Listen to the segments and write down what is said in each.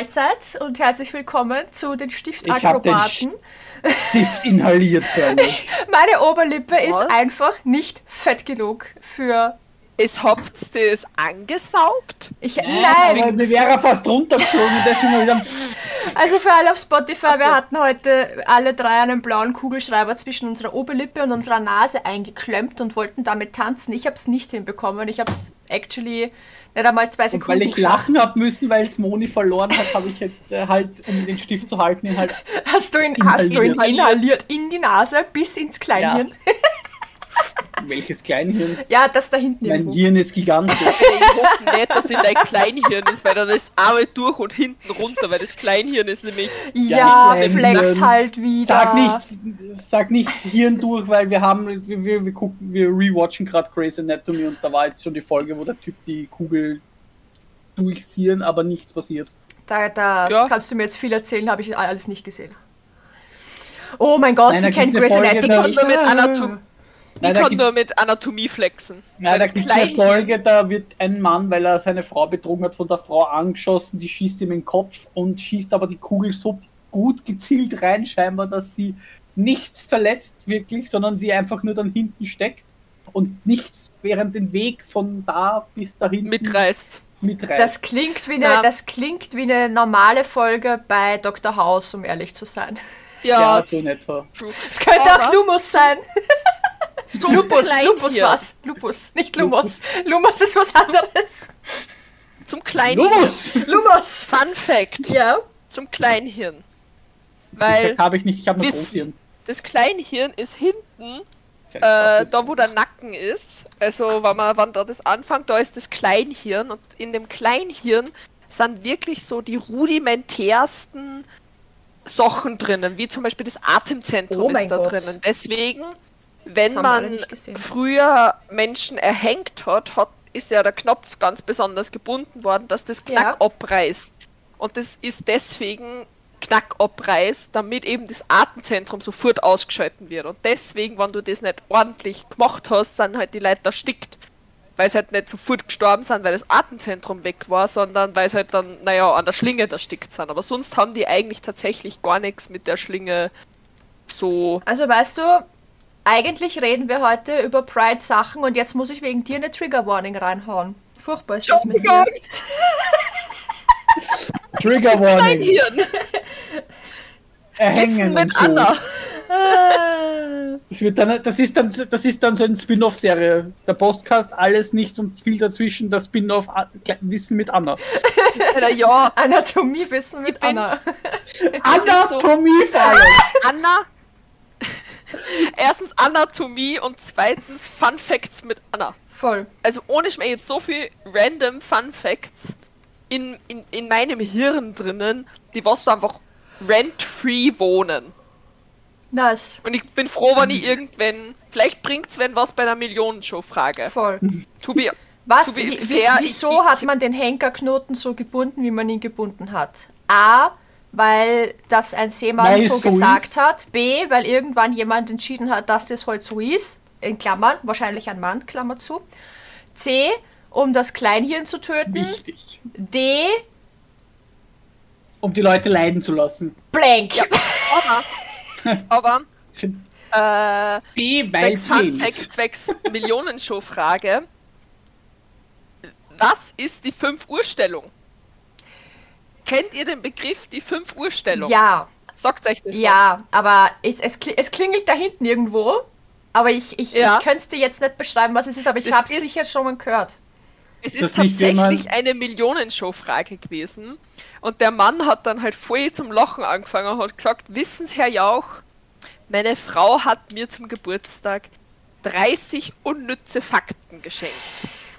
Mahlzeit und herzlich willkommen zu den Ich hab den Stiftakrobaten. Stift inhaliert. Meine Oberlippe ist Was? einfach nicht fett genug für. Es habt ihr das angesaugt? Ich, Nein, nein, mir wäre fast runtergeflogen. Ich also für alle auf Spotify, so. wir hatten heute alle drei einen blauen Kugelschreiber zwischen unserer Oberlippe und unserer Nase eingeklemmt und wollten damit tanzen. Ich habe es nicht hinbekommen. Ich habe es actually nicht einmal zwei und Sekunden weil ich lachen hab müssen, weil es Moni verloren hat, habe ich jetzt äh, halt, um den Stift zu halten, ihn halt. Hast du ihn, hast du ihn Inhaliert. inhaliert in die Nase bis ins Kleinhirn? Welches Kleinhirn? Ja, das da hinten Mein irgendwo. Hirn ist gigantisch. Ich hoffe nicht, dass in dein Kleinhirn ist, weil dann ist einmal durch und hinten runter, weil das Kleinhirn ist nämlich. Ja, Ja, flex halt wieder. Sag nicht, sag nicht Hirn durch, weil wir haben, wir, wir, wir gucken, wir rewatchen gerade Grey's Anatomy und da war jetzt schon die Folge, wo der Typ die Kugel durchs Hirn, aber nichts passiert. Da, da Ja. kannst du mir jetzt viel erzählen, habe ich alles nicht gesehen. Oh mein Gott, Nein, sie kennt Grey's Anatomy nicht. Mit Anatom Nein, ich da kann nur mit Anatomie flexen. Weil da gibt es eine Folge, da wird ein Mann, weil er seine Frau betrogen hat, von der Frau angeschossen, die schießt ihm in den Kopf und schießt aber die Kugel so gut gezielt rein, scheinbar, dass sie nichts verletzt wirklich, sondern sie einfach nur dann hinten steckt und nichts während den Weg von da bis dahin Mitreißt. mitreißt. Das klingt, wie eine, Ja. das klingt wie eine normale Folge bei Dr. House, um ehrlich zu sein. Ja, ja, so in etwa. Es könnte Aber- auch Lumus sein. Zum Lupus. Lupus was? Lupus, nicht Lumos. Lumos ist was anderes. Zum Kleinhirn. Lumos! Lumos. Fun Fact. Ja. Zum Kleinhirn. Weil Habe ich nicht, ich habe nur. Großhirn. das Kleinhirn ist hinten Äh, da wo der Nacken ist, also wenn man wann da das anfängt, da ist das Kleinhirn und in dem Kleinhirn sind wirklich so die rudimentärsten Sachen drinnen, wie zum Beispiel das Atemzentrum Oh ist da Gott. drinnen. Deswegen, wenn man früher Menschen erhängt hat, hat, ist ja der Knopf ganz besonders gebunden worden, dass das Knack Ja. abreißt. Und das ist deswegen Knack abreißt, damit eben das Atemzentrum sofort ausgeschalten wird. Und deswegen, wenn du das nicht ordentlich gemacht hast, sind halt die Leute erstickt. Weil sie halt nicht sofort gestorben sind, weil das Atemzentrum weg war, sondern weil sie halt dann, naja, an der Schlinge erstickt sind. Aber sonst haben die eigentlich tatsächlich gar nichts mit der Schlinge so. Also weißt du, eigentlich reden wir heute über Pride-Sachen und jetzt muss ich wegen dir eine Trigger-Warning reinhauen. Furchtbar ist das mit mir. Trigger Warning. Kleinhirn! Erhängen Wissen mit so. Anna! Das, wird dann, das, ist dann, das ist dann so eine Spin-off-Serie. Der Podcast, alles, nichts und viel dazwischen. Das Spin-off A- Kle- Wissen mit Anna. Na ja, Anatomiewissen mit Ich bin- Anna. so. Anatomie allem. Anna. Erstens Anatomie und zweitens Fun Facts mit Anna. Voll. Also ohne Schmäh, jetzt so viel random Fun Facts in, in, in meinem Hirn drinnen, die was da einfach rent-free wohnen. Nice. Und ich bin froh, wenn ich irgendwann, vielleicht bringt's wenn was bei einer Millionenshow-Frage. Voll. To be, Was? To be fair, wies- wieso ich- ich- hat man den Henkerknoten so gebunden, wie man ihn gebunden hat? A, weil das ein Seemann so so gesagt ist. hat. B, weil irgendwann jemand entschieden hat, dass das heute so ist. In Klammern, wahrscheinlich ein Mann, Klammer zu. C, um das Kleinhirn zu töten. Wichtig. D, Um die Leute leiden zu lassen. blank. ja, aber, aber äh, weil zwecks Fun Fact, zwecks Millionenshow-Frage. Was ist die 5-Uhr-Stellung? Kennt ihr den Begriff die 5-Uhr-Stellung? Ja, Sagt euch das ja, aber es, es, es klingelt da hinten irgendwo. Aber ich, ich, Ja. ich könnte es dir jetzt nicht beschreiben, was es ist, aber ich habe es sicher schon mal gehört. Es Ist ist tatsächlich eine Millionenshow-Frage gewesen. Und der Mann hat dann halt voll zum Lachen angefangen und hat gesagt, wissen Sie, Herr Jauch, meine Frau hat mir zum Geburtstag 30 unnütze Fakten geschenkt.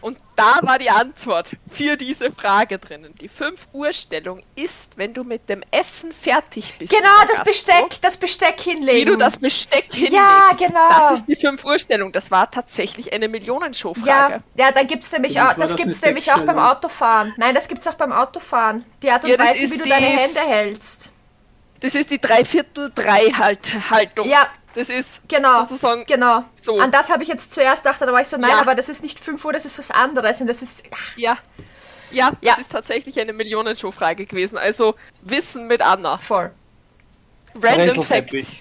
Und da war die Antwort für diese Frage drinnen. Die 5-Uhr-Stellung ist, wenn du mit dem Essen fertig bist. Genau, das Gastro, Besteck, das Besteck hinlegen. Wie du das Besteck hinlegst. Ja, genau. Das ist die 5-Uhr-Stellung. Das war tatsächlich eine Millionenshow-Frage. Ja, ja, dann gibt's nämlich auch, das das gibt's nämlich auch beim. Autofahren. Nein, das gibt's auch beim Autofahren. Die Art und Ja, Weise, wie du deine Hände hältst. Das ist die Dreiviertel-Drei-Haltung. Ja. Das ist Genau. sozusagen. Genau. So. An das habe ich jetzt zuerst gedacht, da war ich so, nein, Ja. aber das ist nicht 5 Uhr, das ist was anderes. Und das ist. Ja. Ja, Ja. das ist tatsächlich eine Millionenshow-Frage gewesen. Also Wissen mit Anna. Voll. Random. Facts.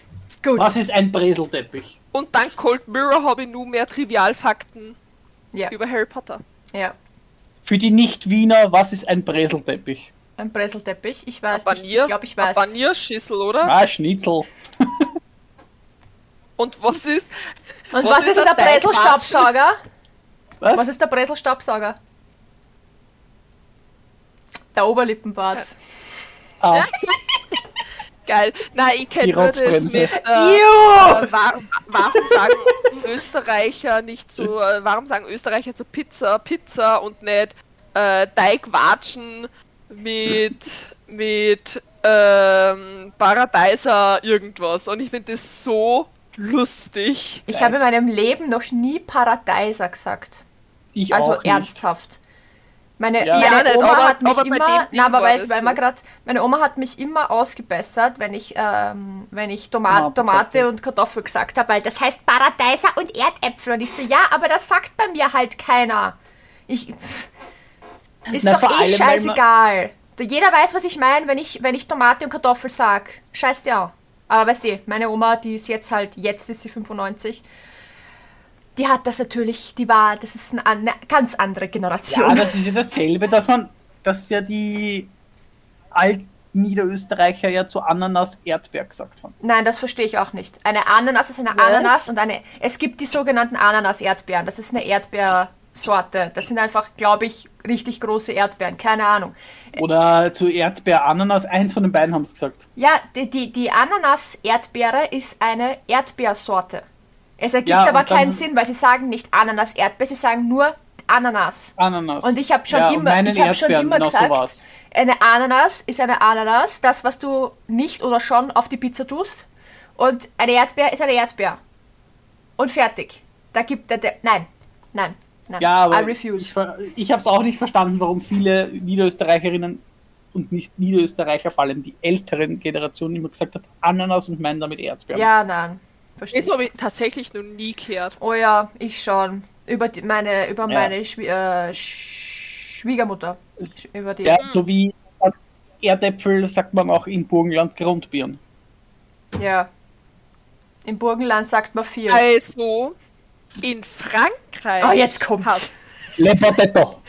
Gut. Was ist ein Breselteppich? Und dank Cold Mirror habe ich nur mehr Trivialfakten Ja. über Harry Potter. ja. Für die Nicht-Wiener, was ist ein Breselteppich? Ein Breselteppich. Ich weiß nicht. Banier, Ich glaube, ich weiß. Banierschüssel, oder? Ah, Schnitzel. Und was ist? Und Was was, ist der? Breselstaubsauger? Was? Was ist der Breselstaubsauger? Der Oberlippenbart. Ah, Geil. Nein, ich kenne nur das mit. Äh, äh, war, warum sagen Österreicher nicht so, äh, warum sagen Österreicher zu Pizza Pizza und nicht äh, Teigwatschen mit, mit ähm, Paradeiser irgendwas? Und ich finde das so lustig. Ich habe in meinem Leben noch nie Paradeiser gesagt. ich Also auch nicht. ernsthaft. Meine, Ja. meine Ja, nicht, Oma aber- hat mich immer, na, aber weil, weil so. grad, meine Oma hat mich immer ausgebessert, wenn ich, ähm, wenn ich Toma Tomate Tomate und Kartoffel gesagt habe, weil das heißt Paradeiser und Erdäpfel. Und ich so, ja, aber das sagt bei mir halt keiner. Ich, ist Na, doch eh allem, scheißegal. Jeder weiß, was ich meine, wenn ich, wenn ich Tomate und Kartoffel sag. Scheiß dir auch. Aber weißt du, meine Oma, die ist jetzt halt, jetzt ist sie 95, die hat das natürlich, die war, das ist eine, eine ganz andere Generation. Ja, das ist ja dasselbe, dass man, dass ja die Alt-Niederösterreicher ja zu Ananas Erdbeer gesagt haben. Nein, das verstehe ich auch nicht. Eine Ananas ist eine Was? Ananas und eine. Es gibt die sogenannten Ananas-Erdbeeren. Das ist eine Erdbeersorte. Das sind einfach, glaube ich, richtig große Erdbeeren. Keine Ahnung. Oder zu Erdbeer Ananas, eins von den beiden haben es gesagt. Ja, die, die, die Ananas-Erdbeere ist eine Erdbeersorte. Es ergibt Ja, aber keinen Sinn, weil sie sagen nicht Ananas-Erdbeer, sie sagen nur Ananas. Ananas. Und ich habe schon ja, immer, ich habe schon immer genau so gesagt, war's. eine Ananas ist eine Ananas, das was du nicht oder schon auf die Pizza tust. Und eine Erdbeer ist eine Erdbeer. Und fertig. Da gibt der, der nein, nein, nein. Ja, aber I refuse. ich, ich habe es auch nicht verstanden, warum viele Niederösterreicherinnen und nicht Niederösterreicher, vor allem die älteren Generationen, immer gesagt hat, Ananas und meinen damit Erdbeeren. ja, nein. Verstehe. Das habe ich tatsächlich noch nie gehört. Oh ja, ich schon. Über die, meine, über Ja. meine Schwie äh, Sch- Schwiegermutter. Sch- Über die. Ja, so wie Erdäpfel sagt man auch im Burgenland Grundbirnen. Ja. Im Burgenland sagt man vier. Also, in Frankreich. Oh, jetzt kommt's. Le Potato.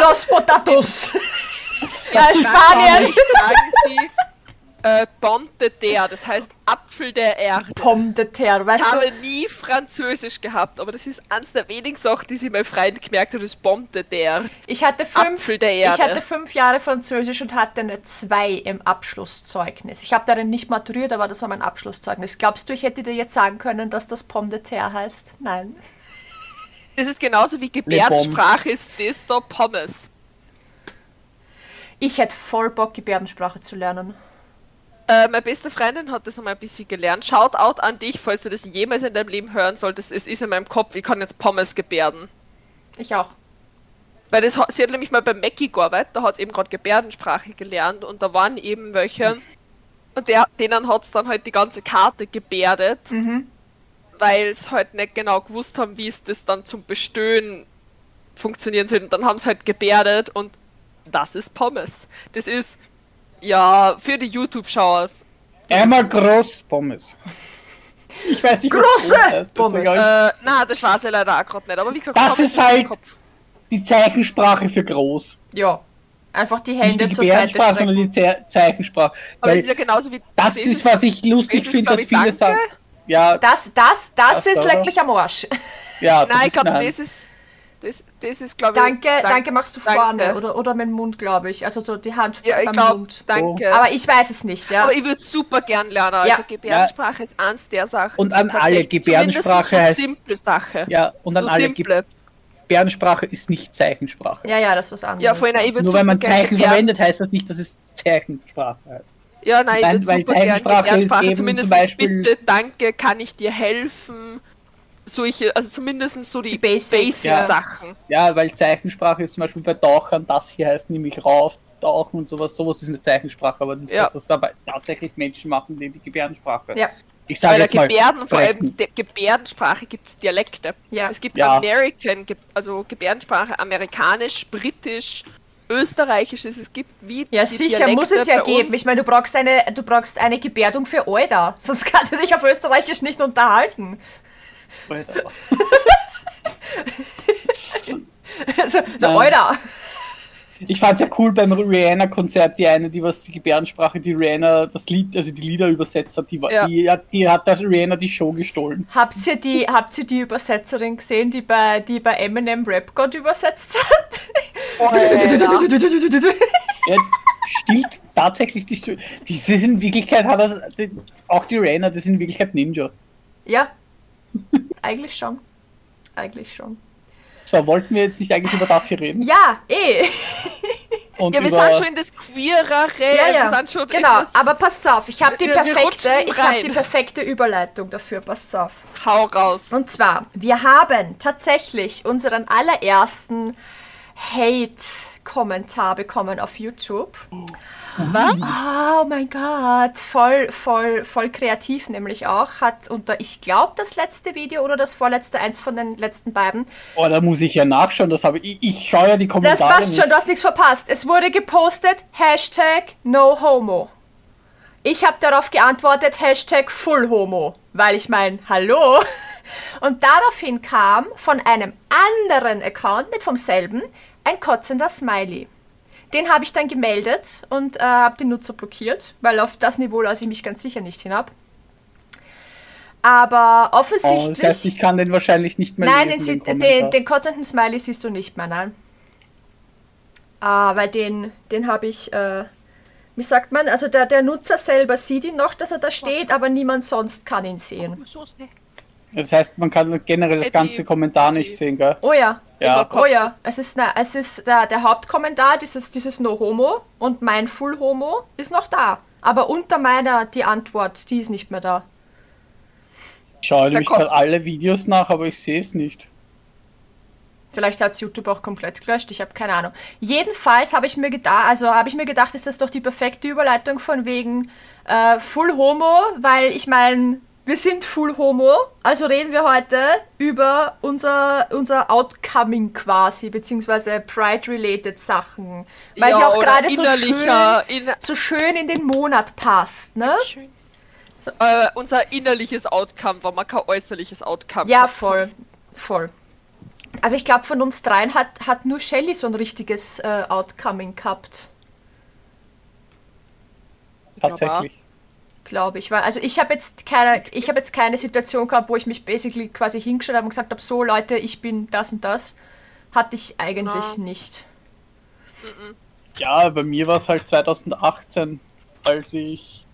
Los Potatos! Ja, Spanien. Sagen sie äh, Pomme de terre, das heißt Apfel der Erde. Pomme de terre, weißt Ich du? habe nie Französisch gehabt, aber das ist eines der wenigen Sachen, die sich mein Freund gemerkt hat, ist Pomme de terre. Ich hatte fünf, ich hatte fünf Jahre Französisch und hatte eine 2 im Abschlusszeugnis. Ich habe darin nicht maturiert, aber das war mein Abschlusszeugnis. Glaubst du, ich hätte dir jetzt sagen können, dass das Pomme de terre heißt? Nein. Das ist genauso wie Gebärdensprache ist das da Pommes. Ich hätte voll Bock, Gebärdensprache zu lernen. Äh, meine beste Freundin hat das einmal ein bisschen gelernt. Shoutout an dich, falls du das jemals in deinem Leben hören solltest. Es ist in meinem Kopf, ich kann jetzt Pommes gebärden. Ich auch. Weil das, sie hat nämlich mal bei Mackie gearbeitet, da hat sie eben gerade Gebärdensprache gelernt und da waren eben welche und der, denen hat es dann halt die ganze Karte gebärdet, weil es halt nicht genau gewusst haben, wie es das dann zum Bestöhnen funktionieren soll. Und dann haben sie halt gebärdet und das ist Pommes. Das ist, ja, für die YouTube-Schauer. Einmal groß Pommes. Ich weiß nicht, was Große groß heißt, Pommes. Äh, na, das weiß ich leider auch gerade nicht, aber wie gesagt, Das ist halt- die Zeichensprache für groß. Ja. Einfach die Nicht Hände die zur Seite Gebärdensprache, sondern strecken. die Ze Zeichensprache. Aber das ist ja genauso wie. das ist, was ich lustig finde, dass viele Danke. sagen. Ja, Das, das, das, Das ist da, leck mich am Arsch. ja. das Nein, ich glaube, das ist. Das, das ist, glaube ich. Danke, danke, machst du danke. vorne oder, oder mit dem Mund, glaube ich. Also so die Hand Ja, ich beim glaube, Mund. danke. Aber ich weiß es nicht, ja. Aber ich würde super gern lernen. Also Ja. Gebärdensprache ist eins der Sachen. Und an alle, Gebärdensprache heißt- so simple Sache. Ja, und an so alle simple. Gebärdensprache ist nicht Zeichensprache. ja, ja, das ist was anderes. Ja, vorhin, ich Nur weil man Zeichen verwendet, heißt das nicht, dass es Zeichensprache heißt. Ja, nein, ich würde weil super gern Gebärdensprache. Zumindest zum Beispiel- bitte, danke, kann ich dir helfen? Solche, also zumindest so die, Die Basics, ja. Basic-Sachen. Ja, weil Zeichensprache ist zum Beispiel bei Tauchern, das hier heißt nämlich rauf, tauchen und sowas. Sowas ist eine Zeichensprache, aber nicht Ja. das, was dabei tatsächlich Menschen machen, die die Gebärdensprache. Ja. Ich Bei sage jetzt mal, Gebärden, vor allem der Gebärdensprache gibt es Dialekte. Ja. Es gibt Ja. American, also Gebärdensprache, amerikanisch, britisch, österreichisch, es gibt wie Ja, die sicher, Dialekte muss es ja geben. uns. Ich meine, du brauchst eine, du brauchst eine Gebärdung für Euda. Sonst kannst du dich auf Österreichisch nicht unterhalten. So, so Nein. Euda. Ich fand's ja cool beim Rihanna-Konzert, die eine, die was die Gebärdensprache, die Rihanna das Lied, also die Lieder übersetzt hat, die, war- Ja. die, hat, die hat das Rihanna die Show gestohlen. Habt ihr die, habt ihr die Übersetzerin gesehen, die bei, die bei Eminem Rap God übersetzt hat? Er stiehlt tatsächlich die Stimme. Die sind in Wirklichkeit, hat das, die, auch die Rihanna, das sind in Wirklichkeit Ninja. Ja, eigentlich schon. Eigentlich schon. So, wollten wir jetzt nicht eigentlich über das hier reden? Ja, eh. Und Ja, wir über, sind schon in das Queerere, Ja, ja. wir sind schon genau, das, aber passt auf, ich habe die perfekte, rutschen ich habe rein. die perfekte Überleitung dafür, passt auf. Hau raus. Und zwar, wir haben tatsächlich unseren allerersten Hate-Kommentar bekommen auf YouTube. Was? Oh mein Gott, voll, voll, voll kreativ nämlich auch. Hat unter, ich glaube, das letzte Video oder das vorletzte, eins von den letzten beiden. Oh, da muss ich ja nachschauen, das habe ich. Ich schaue ja die Das Kommentare. passt nicht. schon, du hast nichts verpasst. Es wurde gepostet, Hashtag No Homo. Ich habe darauf geantwortet, Hashtag Full Homo. Weil ich meine, hallo. Und daraufhin kam von einem anderen Account, nicht vom selben, ein kotzender Smiley. Den habe ich dann gemeldet und äh, habe den Nutzer blockiert, weil auf das Niveau lasse ich mich ganz sicher nicht hinab. Aber Oh, offensichtlich. das heißt, ich kann den wahrscheinlich nicht mehr Nein, den, lesen, sieht, den, den, den kotzenden Smiley siehst du nicht mehr, nein. Ah, weil den, den habe ich, äh, wie sagt man, also der, der Nutzer selber sieht ihn noch, dass er da steht, aber niemand sonst kann ihn sehen. Das heißt, man kann generell das Äh, die- ganze Kommentar nicht sehen, gell? Oh ja, Ja. oh ja, es ist, na, es ist der, der Hauptkommentar, dieses, dieses No Homo und mein Full Homo ist noch da. Aber unter meiner, die Antwort, die ist nicht mehr da. Ich schaue nämlich gerade alle Videos nach, aber ich sehe es nicht. Vielleicht hat YouTube auch komplett gelöscht, ich habe keine Ahnung. Jedenfalls habe ich mir gedacht, also habe ich mir gedacht, ist das doch die perfekte Überleitung von wegen äh, Full Homo, weil ich meine, wir sind Full Homo, also reden wir heute über unser, unser Outcoming quasi, beziehungsweise Pride-related Sachen. Weil es ja auch gerade so schön, so schön in den Monat passt, ne? äh, unser innerliches Outcome, weil man kein äußerliches Outcome Ja, hat. voll. Voll. Also ich glaube, von uns dreien hat, hat nur Shelly so ein richtiges äh, Outcoming gehabt, Tatsächlich. Glaube ich. Also ich habe jetzt keine, ich habe jetzt keine Situation gehabt, wo ich mich basically quasi hingestellt habe und gesagt habe, so Leute, ich bin das und das. Hatte ich eigentlich Ja. nicht. Ja, bei mir war es halt 2018, als ich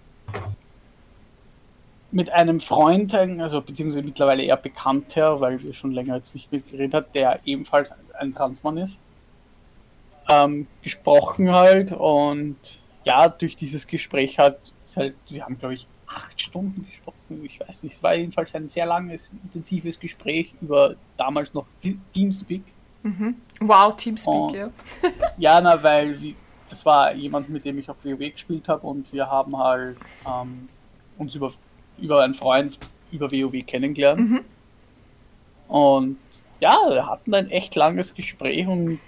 mit einem Freund, also beziehungsweise mittlerweile eher Bekannter, weil wir schon länger jetzt nicht mitgeredet hat, der ebenfalls ein Transmann ist, ähm, gesprochen halt und ja, durch dieses Gespräch hat es halt, wir haben glaube ich acht Stunden gesprochen, ich weiß nicht, es war jedenfalls ein sehr langes, intensives Gespräch über damals noch Te- Teamspeak. Wow, Teamspeak, Oh. ja. Ja, na, weil das war jemand, mit dem ich auf WoW gespielt habe und wir haben halt ähm, uns über, über einen Freund über WoW kennengelernt. Und ja, wir hatten ein echt langes Gespräch und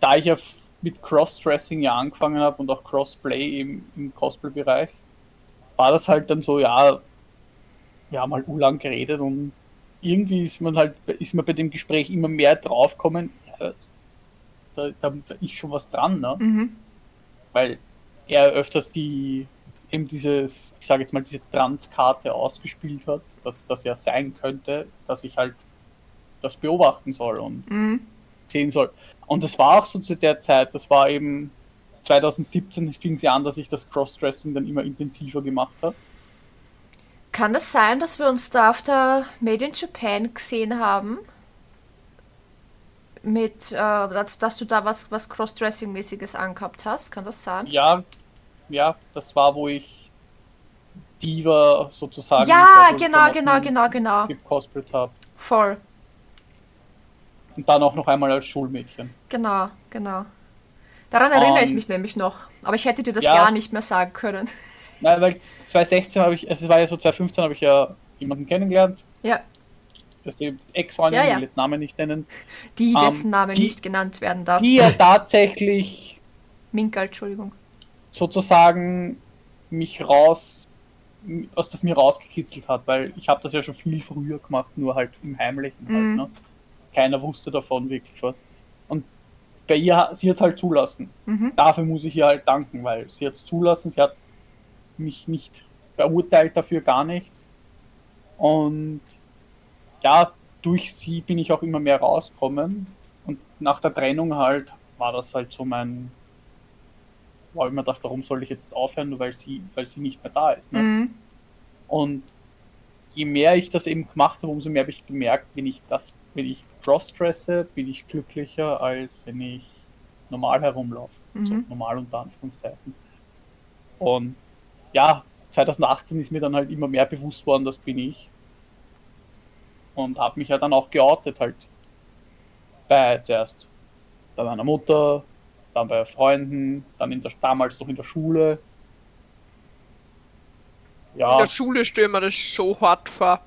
da ich ja mit Crossdressing ja angefangen habe und auch Crossplay im, im Cosplay-Bereich, war das halt dann so, ja, wir haben halt lang geredet und irgendwie ist man halt, ist man bei dem Gespräch immer mehr draufgekommen, ja, da, da, da ist schon was dran, ne? Mhm. Weil er öfters die, eben dieses, ich sage jetzt mal, diese Trans-Karte ausgespielt hat, dass das ja sein könnte, dass ich halt das beobachten soll und Mhm. Sehen soll. Und das war auch so zu der Zeit, das war eben 2017 fing sie an, dass ich das Crossdressing dann immer intensiver gemacht habe. Kann es sein, dass wir uns da auf der Made in Japan gesehen haben? Mit, äh, dass, dass du da was, was Crossdressing-mäßiges angehabt hast? Kann das sein? Ja, ja, das war, wo ich Diva sozusagen Ja, mit genau, genau, Klamotten genau, genau. gecosplayt habe. Voll. Und dann auch noch einmal als Schulmädchen. Genau, genau. Daran erinnere ich Ähm, mich nämlich noch. Aber ich hätte dir das ja. Jahr nicht mehr sagen können. Nein, weil 2016 habe ich, also es war ja so 2015 habe ich ja jemanden kennengelernt. Ja. Das ist die Ex-Freundin, Ja, ja. ich will jetzt Namen nicht nennen. Die, Ähm, dessen Name die- nicht genannt werden darf. Die ja tatsächlich Minka, Entschuldigung. sozusagen mich raus, aus das mir rausgekitzelt hat, weil ich habe das ja schon viel früher gemacht, nur halt im Heimlichen halt, Mhm. ne? Keiner wusste davon wirklich was. Und bei ihr, sie hat halt zulassen. Mhm. Dafür muss ich ihr halt danken, weil sie hat es zulassen, sie hat mich nicht beurteilt dafür gar nichts. Und ja, durch sie bin ich auch immer mehr rausgekommen. Und nach der Trennung halt war das halt so mein, war ich mir gedacht, warum soll ich jetzt aufhören, nur weil sie, weil sie nicht mehr da ist. Ne? Mhm. Und je mehr ich das eben gemacht habe, umso mehr habe ich gemerkt, wenn ich das, wenn ich crossdresse, bin ich glücklicher, als wenn ich normal herumlaufe. So Mhm. normal unter Anführungszeichen. Und ja, 2018 ist mir dann halt immer mehr bewusst worden, das bin ich. Und habe mich ja dann auch geoutet halt. Bei zuerst bei meiner Mutter, dann bei Freunden, dann in der, damals noch in der Schule. In Ja, der Schule stellen wir das schon hart vor.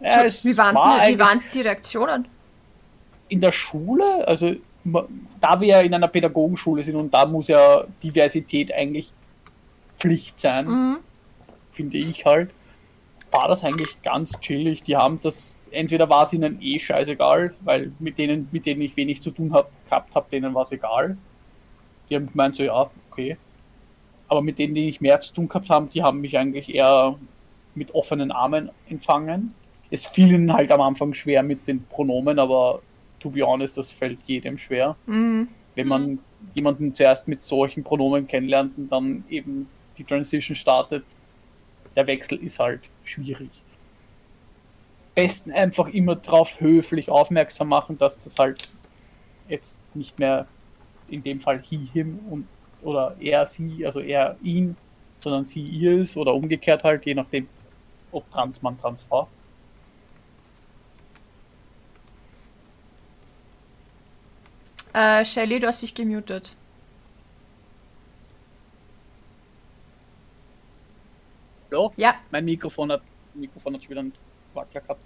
ja Wie waren, war wie waren die Reaktionen? in der Schule, also da wir ja in einer Pädagogenschule sind und da muss ja Diversität eigentlich Pflicht sein, Mhm. finde ich halt, war das eigentlich ganz chillig. Die haben das, entweder war es ihnen eh scheißegal, weil mit denen, mit denen ich wenig zu tun hab, gehabt habe, denen war es egal. Die haben gemeint so, ja, okay. Aber mit denen, die ich mehr zu tun gehabt haben, die haben mich eigentlich eher mit offenen Armen empfangen. Es fiel ihnen halt am Anfang schwer mit den Pronomen, aber to be honest, das fällt jedem schwer Mhm. wenn man jemanden zuerst mit solchen Pronomen kennenlernt und dann eben die Transition startet, der Wechsel ist halt schwierig. Besten einfach immer darauf höflich aufmerksam machen, dass das halt jetzt nicht mehr in dem Fall he, him und oder er, sie, also er, ihn, sondern sie, ihr ist oder umgekehrt halt, je nachdem, ob trans, Mann, trans, Frau. Äh, Shelly, du hast dich gemutet. Ja, Ja. mein Mikrofon hat, Mikrofon hat schon wieder einen Wackler gehabt.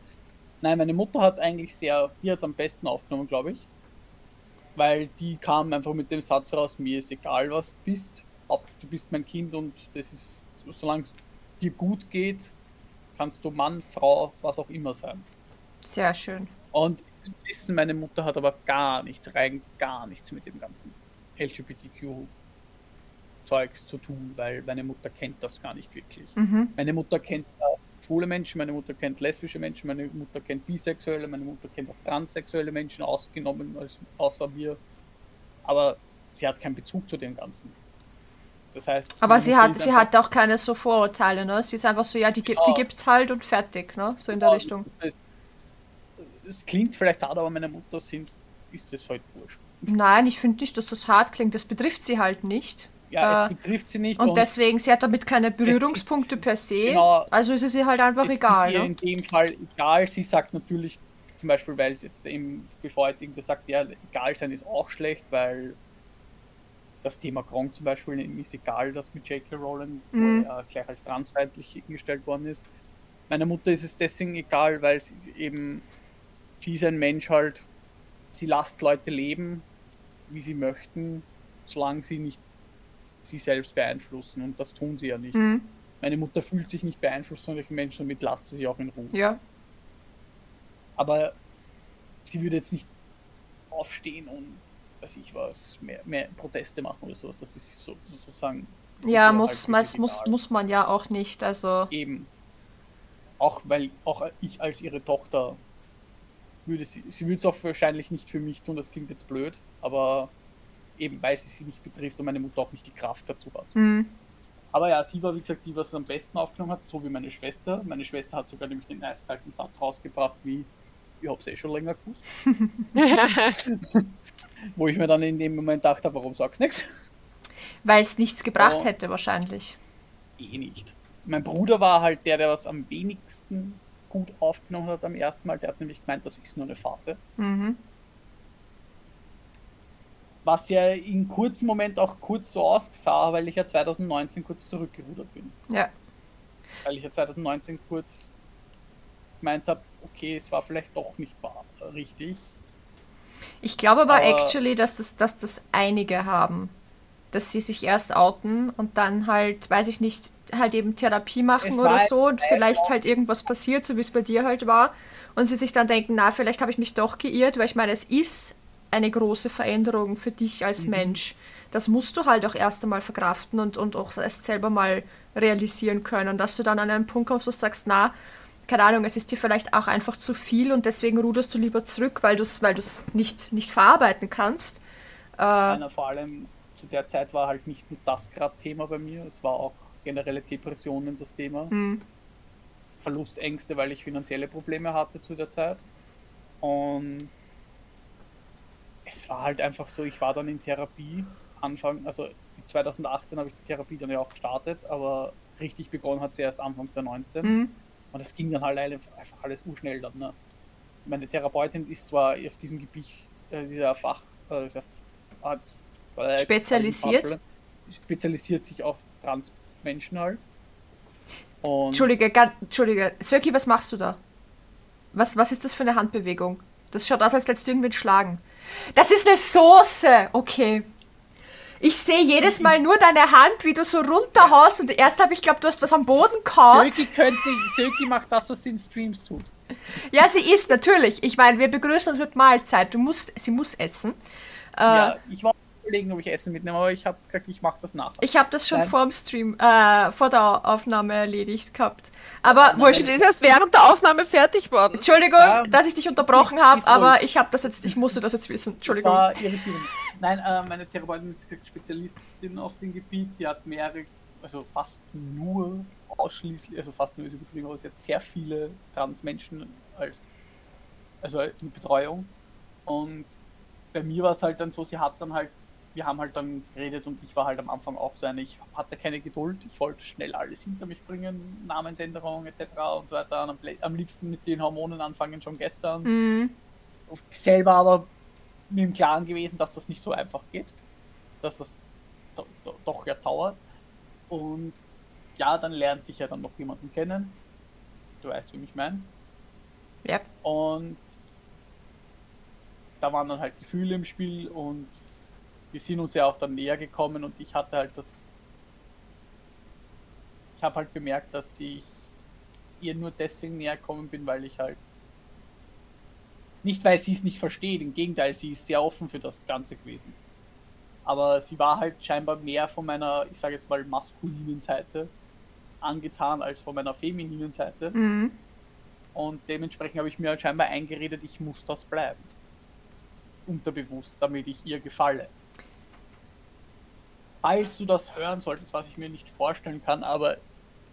Nein, meine Mutter hat es eigentlich sehr, die hat es am besten aufgenommen, glaube ich. Weil die kam einfach mit dem Satz raus, mir ist egal, was du bist, Haupt- du bist mein Kind und das ist, solange es dir gut geht, kannst du Mann, Frau, was auch immer sein. Sehr schön. Und Wissen, meine Mutter hat aber gar nichts, rein gar nichts mit dem ganzen LGBTQ-Zeugs zu tun, weil meine Mutter kennt das gar nicht wirklich. Mhm. Meine Mutter kennt schwule Menschen, meine Mutter kennt lesbische Menschen, meine Mutter kennt bisexuelle, meine Mutter kennt auch transsexuelle Menschen, ausgenommen als, außer mir. Aber sie hat keinen Bezug zu dem Ganzen. Das heißt. Aber sie hat, sie hat auch keine so Vorurteile, ne? Sie ist einfach so, ja, die, gibt, Ja. die gibt's halt und fertig, ne? So in der Ja, Richtung. Es, es klingt vielleicht hart, aber meine Mutter sind, ist es halt wurscht. Nein, ich finde nicht, dass das hart klingt. Das betrifft sie halt nicht. Ja, es betrifft sie nicht. Und deswegen, sie hat damit keine Berührungspunkte per se. genau. Also ist es ihr halt einfach egal. ist ihr Ne? in dem Fall egal. Sie sagt natürlich, zum Beispiel, weil es jetzt eben, bevor jetzt irgendwer sagt, ja, egal sein ist auch schlecht, weil das Thema Gronk zum Beispiel ist egal, dass mit J.K. Rowling Mhm. er gleich als transfeindlich hingestellt worden ist. Meiner Mutter ist es deswegen egal, weil sie ist eben, sie ist ein Mensch halt, sie lässt Leute leben, wie sie möchten, solange sie nicht sie selbst beeinflussen und das tun sie ja nicht. Mhm. Meine Mutter fühlt sich nicht beeinflusst von solchen Menschen, damit lasst sie sich auch in Ruhe. Ja. Aber sie würde jetzt nicht aufstehen und weiß ich was, mehr, mehr Proteste machen oder sowas. Das ist so, so, sozusagen. Ja, muss, halt muss, wirklich muss, muss man ja auch nicht. Also. Eben. Auch weil auch ich als ihre Tochter würde sie, sie würde es auch wahrscheinlich nicht für mich tun, das klingt jetzt blöd, aber eben weil sie sie nicht betrifft und meine Mutter auch nicht die Kraft dazu hat. Mhm. Aber ja, sie war wie gesagt die, was es am besten aufgenommen hat, so wie meine Schwester. Meine Schwester hat sogar nämlich den eiskalten Satz rausgebracht, wie ich hab's eh schon länger gewusst. Wo ich mir dann in dem Moment dachte, warum sagst du nichts? Weil es nichts gebracht Ja. hätte, wahrscheinlich. Eh nicht. Mein Bruder war halt der, der was am wenigsten gut aufgenommen hat am ersten Mal. Der hat nämlich gemeint, das ist nur eine Phase. Mhm. Was ja in kurzen Moment auch kurz so aussah, weil ich ja 2019 kurz zurückgerudert bin. Ja. Weil ich ja 2019 kurz gemeint habe, okay, es war vielleicht doch nicht wahr, richtig. Ich glaube aber, Aber- actually, dass das, dass das einige haben. Dass sie sich erst outen und dann halt, weiß ich nicht, halt eben Therapie machen oder so und vielleicht halt irgendwas passiert, so wie es bei dir halt war. Und sie sich dann denken, na, vielleicht habe ich mich doch geirrt, weil ich meine, es ist eine große Veränderung für dich Mhm. als Mensch. Das musst du halt auch erst einmal verkraften und, und auch erst selber mal realisieren können, dass du dann an einen Punkt kommst, wo du sagst, na, keine Ahnung, es ist dir vielleicht auch einfach zu viel und deswegen ruderst du lieber zurück, weil du es weil du's nicht, nicht verarbeiten kannst. Äh, Einer vor allem zu der Zeit war halt nicht nur das gerade Thema bei mir, es war auch generelle Depressionen das Thema. hm, Verlustängste, weil ich finanzielle Probleme hatte zu der Zeit. Und es war halt einfach so, ich war dann in Therapie. Anfang, also 2018 habe ich die Therapie dann ja auch gestartet, aber richtig begonnen hat sie erst Anfang 2019. hm, Und das ging dann halt einfach alles urschnell dann. Ne? Meine Therapeutin ist zwar auf diesem Gebiet, äh, dieser Fach, äh, dieser, hat, äh, Spezialisiert? Spezialisiert sich auf Transmenschen halt. Und Entschuldige, ga- Entschuldige. Söki, was machst du da? Was, was ist das für eine Handbewegung? Das schaut aus, als hättest du irgendwen schlagen. Das ist eine Soße! Okay. Ich sehe jedes Mal nur deine Hand, wie du so runterhaust und erst habe ich glaubt, du hast was am Boden kaut. Söki könnte, Söki macht das, was sie in Streams tut. Ja, sie isst natürlich. Ich meine, wir begrüßen uns mit Mahlzeit. Du musst, sie muss essen. Äh, Ja, ich war überlegen, ob ich Essen mitnehme, aber ich habe gesagt, ich mache das nachher. Ich habe das schon Nein. vor dem Stream, äh, vor der Aufnahme erledigt gehabt. Aber wurscht. Es ist erst während der Aufnahme fertig worden. Entschuldigung, Ja. dass ich dich unterbrochen habe, aber ich habe das jetzt, ich musste das jetzt wissen. Das Entschuldigung. war irritierend. Nein, äh, meine Therapeutin ist Spezialistin auf dem Gebiet. Die hat mehrere, also fast nur ausschließlich, also fast nur ist übertrieben, aber sie hat sehr viele Transmenschen als, also in Betreuung. Und bei mir war es halt dann so, sie hat dann halt, wir haben halt dann geredet und ich war halt am Anfang auch so eine, ich hatte keine Geduld, ich wollte schnell alles hinter mich bringen, Namensänderung etc. und so weiter. Am, am liebsten mit den Hormonen anfangen schon gestern Mhm. selber aber mir im Klaren gewesen, dass das nicht so einfach geht, dass das do, do, doch ja dauert. Und ja, dann lernte ich ja dann noch jemanden kennen. Du weißt, wie ich meine. Ja. Und da waren dann halt Gefühle im Spiel und wir sind uns ja auch dann näher gekommen und ich hatte halt das. Ich habe halt bemerkt, dass ich ihr nur deswegen näher gekommen bin, weil ich halt. Nicht, weil sie es nicht versteht, im Gegenteil, sie ist sehr offen für das Ganze gewesen. Aber sie war halt scheinbar mehr von meiner, ich sage jetzt mal, maskulinen Seite angetan als von meiner femininen Seite. Mhm. Und dementsprechend habe ich mir halt scheinbar eingeredet, ich muss das bleiben. Unterbewusst, damit ich ihr gefalle. Falls du das hören solltest, was ich mir nicht vorstellen kann, aber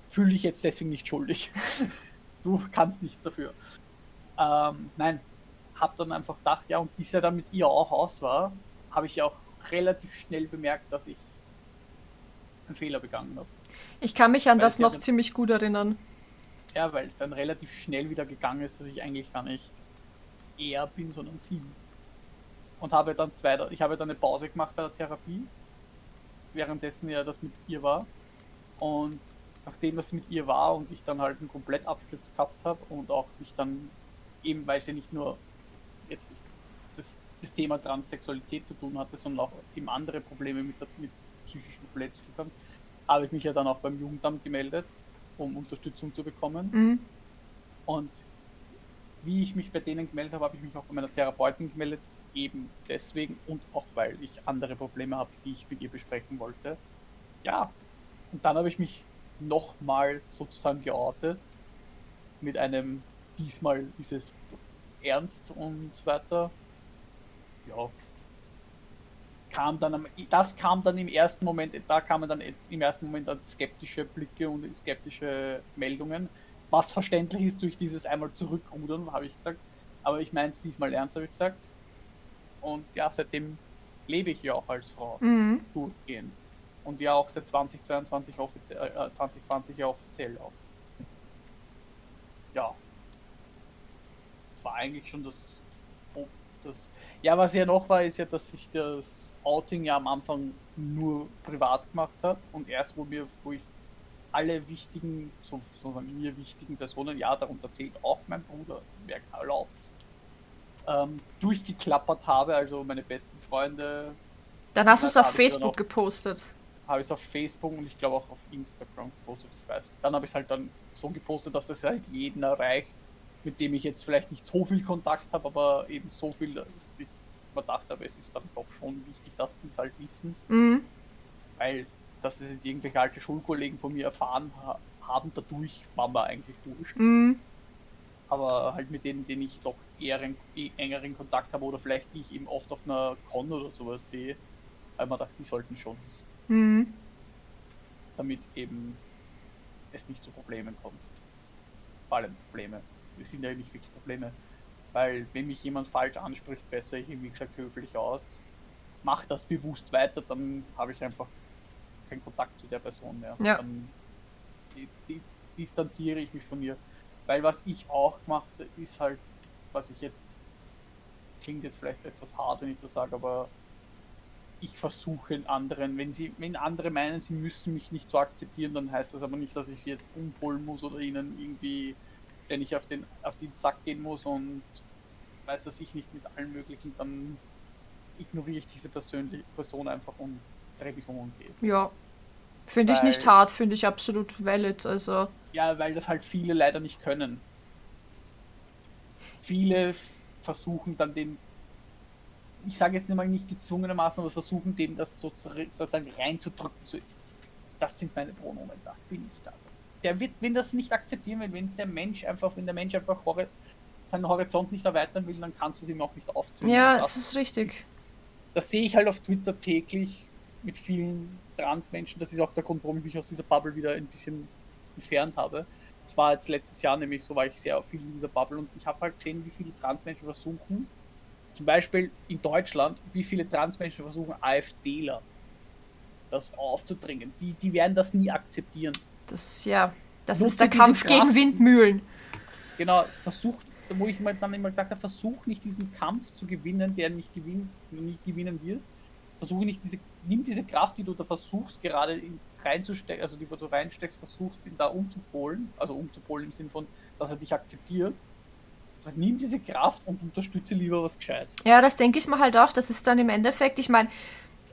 fühle ich jetzt deswegen nicht schuldig. du kannst nichts dafür. Ähm, nein, hab dann einfach gedacht, ja, und bis er dann mit ihr auch aus war, habe ich auch relativ schnell bemerkt, dass ich einen Fehler begangen habe. Ich kann mich an Weil das noch aber- ziemlich gut erinnern. Ja, weil es dann relativ schnell wieder gegangen ist, dass ich eigentlich gar nicht er bin, sondern sie. Und habe dann zwei, ich habe dann eine Pause gemacht bei der Therapie, währenddessen ja das mit ihr war. Und nachdem das mit ihr war und ich dann halt einen Komplettabsturz gehabt habe und auch mich dann eben, weil sie nicht nur jetzt das, das Thema Transsexualität zu tun hatte, sondern auch eben andere Probleme mit, mit psychischen Verletzungen, habe ich mich ja dann auch beim Jugendamt gemeldet, um Unterstützung zu bekommen. Mhm. Und wie ich mich bei denen gemeldet habe, habe ich mich auch bei meiner Therapeutin gemeldet, eben deswegen und auch weil ich andere Probleme habe, die ich mit ihr besprechen wollte. Ja, und dann habe ich mich nochmal sozusagen geortet mit einem, diesmal ist es ernst und so weiter. Ja. Kam dann am, das kam dann im ersten Moment, da kamen dann im ersten Moment dann skeptische Blicke und skeptische Meldungen, was verständlich ist durch dieses einmal zurückrudern, habe ich gesagt. Aber ich meine es diesmal ernst, habe ich gesagt. Und ja, seitdem lebe ich ja auch als Frau Mhm. durchgehend. Und ja auch seit 2022 offiziell, äh, 2020 ja offiziell auch. Ja. Das war eigentlich schon das das. Ja, was ja noch war, ist ja, dass ich das Outing ja am Anfang nur privat gemacht habe und erst wo mir, wo ich alle wichtigen, so, sozusagen mir wichtigen Personen, ja, darunter zählt auch mein Bruder, wer erlaubt, ähm, durchgeklappert habe, also meine besten Freunde. Dann hast du es auf Facebook gepostet. Habe ich es auf Facebook und ich glaube auch auf Instagram gepostet, ich weiß. Dann habe ich es halt dann so gepostet, dass es halt jeden erreicht, mit dem ich jetzt vielleicht nicht so viel Kontakt habe, aber eben so viel, dass ich mir gedacht habe, es ist dann doch schon wichtig, dass die es halt wissen, Mhm. weil dass es jetzt irgendwelche alte Schulkollegen von mir erfahren ha haben, dadurch war mir eigentlich wurscht. Mhm. aber halt mit denen, denen ich doch eher en- eh engeren Kontakt habe oder vielleicht die ich eben oft auf einer Con oder sowas sehe, weil man dachte, die sollten schon wissen, Mhm. damit eben es nicht zu Problemen kommt. Vor allem Probleme. Es sind ja nicht wirklich Probleme, weil wenn mich jemand falsch anspricht, besser ich ihm wie gesagt höflich aus, mach das bewusst weiter, dann habe ich einfach keinen Kontakt zu der Person mehr. Ja. Dann di- di- distanziere ich mich von ihr. Weil was ich auch gemacht ist halt, was ich jetzt, klingt jetzt vielleicht etwas hart, wenn ich das sage, aber ich versuche in anderen, wenn sie, wenn andere meinen, sie müssen mich nicht so akzeptieren, dann heißt das aber nicht, dass ich sie jetzt umholen muss oder ihnen irgendwie, wenn ich auf den, auf den Sack gehen muss und weiß was ich nicht mit allen möglichen, dann ignoriere ich diese persönliche Person einfach und drehe mich um und gehe. Ja. Finde ich nicht hart, finde ich absolut valid. Also, Ja, weil das halt viele leider nicht können. Viele versuchen dann den, ich sage jetzt mal nicht gezwungenermaßen, aber versuchen dem das so zu- sozusagen reinzudrücken. So, das sind meine Pronomen, da bin ich da. Der wird, wenn das nicht akzeptieren will, wenn es der Mensch einfach, wenn der Mensch einfach seinen Horizont nicht erweitern will, dann kannst du es ihm auch nicht aufzwingen. ja, das, es ist richtig. das sehe ich halt auf Twitter täglich mit vielen Transmenschen. Das ist auch der Grund, warum ich mich aus dieser Bubble wieder ein bisschen entfernt habe. Es war jetzt letztes Jahr nämlich so, war ich sehr viel in dieser Bubble und ich habe halt gesehen, wie viele Transmenschen versuchen, zum Beispiel in Deutschland, wie viele Transmenschen versuchen, AfDler das aufzudringen. Die, die werden das nie akzeptieren. Das, ja, das Nutze ist der Kampf gegen Kraft. Windmühlen. Genau, versucht, wo ich mir dann immer gesagt habe, versuch nicht diesen Kampf zu gewinnen, der nicht gewinnt, nicht gewinnen wirst. Versuche nicht diese, nimm diese Kraft, die du da versuchst, gerade in, reinzustecken, also die wo du reinsteckst, versuchst, ihn da umzupolen, also umzupolen im Sinn von, dass er dich akzeptiert. Also nimm diese Kraft und unterstütze lieber was Gescheites. Ja, das denke ich mir halt auch. Das ist dann im Endeffekt, ich meine,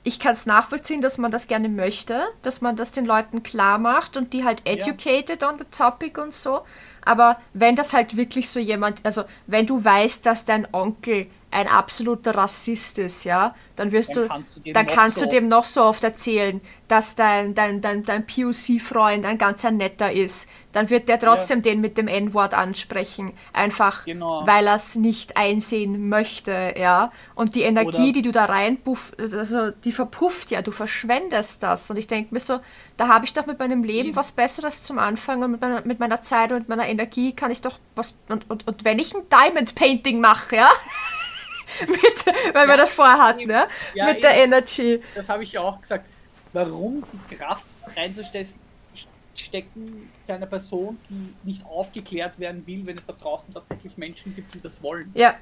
ich kann es nachvollziehen, dass man das gerne möchte, dass man das den Leuten klar macht und die halt educated on the topic und so. Aber wenn das halt wirklich so jemand, also wenn du weißt, dass dein Onkel ein absoluter Rassist ist, ja, dann wirst Dann du, kannst du dem dann noch kannst so du dem noch so oft erzählen, dass dein, dein, dein, dein POC-Freund ein ganzer netter ist. Dann wird der trotzdem den mit dem N-Wort ansprechen. Einfach, Genau. weil er es nicht einsehen möchte, ja. Und die Energie, Oder- die du da reinpuff, also die verpufft ja, du verschwendest das. Und ich denke mir so, da habe ich doch mit meinem Leben Eben. was Besseres zum Anfang und mit meiner, mit meiner Zeit und mit meiner Energie kann ich doch was. Und, und, und wenn ich ein Diamond Painting mache, ja. mit, weil wir das vorher hatten, ja. Ja, mit der eben. Energy. das habe ich ja auch gesagt, warum die Kraft reinzustecken stecken zu einer Person, die nicht aufgeklärt werden will, wenn es da draußen tatsächlich Menschen gibt, die das wollen. Ja,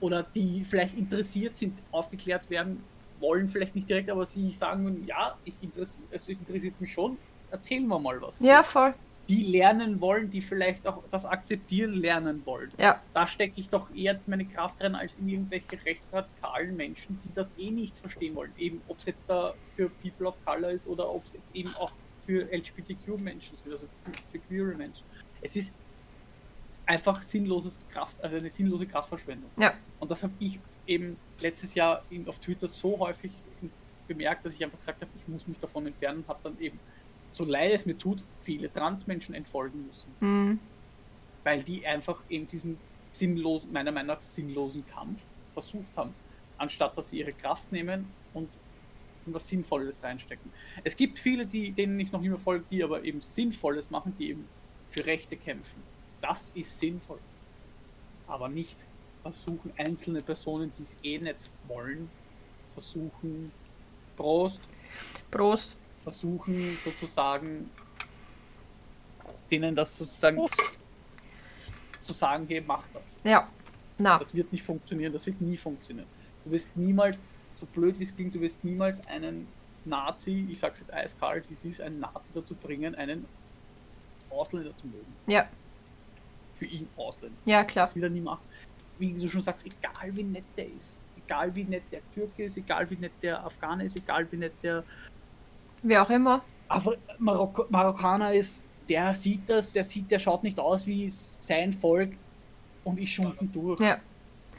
Oder die vielleicht interessiert sind, aufgeklärt werden wollen, vielleicht nicht direkt, aber sie sagen, ja, ich interessiert, also es interessiert mich schon, erzählen wir mal was. ja, voll. Die lernen wollen, die vielleicht auch das akzeptieren lernen wollen. Ja, Da stecke ich doch eher meine Kraft rein, als in irgendwelche rechtsradikalen Menschen, die das eh nicht verstehen wollen. Eben, ob es jetzt da für People of Color ist oder ob es jetzt eben auch für LGBTQ-Menschen sind, also für, für queere Menschen. Es ist einfach sinnloses Kraft, also eine sinnlose Kraftverschwendung. ja, Und das habe ich eben letztes Jahr auf Twitter so häufig bemerkt, dass ich einfach gesagt habe, ich muss mich davon entfernen und habe dann eben, so leid es mir tut, viele Transmenschen entfolgen müssen mhm. weil die einfach eben diesen sinnlosen, meiner Meinung nach sinnlosen Kampf versucht haben, anstatt dass sie ihre Kraft nehmen und was Sinnvolles reinstecken. Es gibt viele, die, denen ich noch immer folge, die aber eben Sinnvolles machen, die eben für Rechte kämpfen. Das ist sinnvoll. Aber nicht versuchen einzelne Personen, die es eh nicht wollen, versuchen, Prost, Prost. versuchen sozusagen denen das sozusagen zu sagen, hey, mach das. Ja, Na, Das wird nicht funktionieren, das wird nie funktionieren. Du wirst niemals, so blöd wie es klingt, du wirst niemals einen Nazi, ich sag's jetzt eiskalt, wie es ist, einen Nazi dazu bringen, einen Ausländer zu mögen. ja, Für ihn Ausländer. ja, klar. Das will er nie machen. Wie du schon sagst, egal wie nett der ist, egal wie nett der Türke ist, egal wie nett der Afghaner ist, egal wie nett der Wer auch immer. Afri Marokko Marokkaner ist, der sieht das, der sieht, der schaut nicht aus wie sein Volk und ist schon durch. Ja.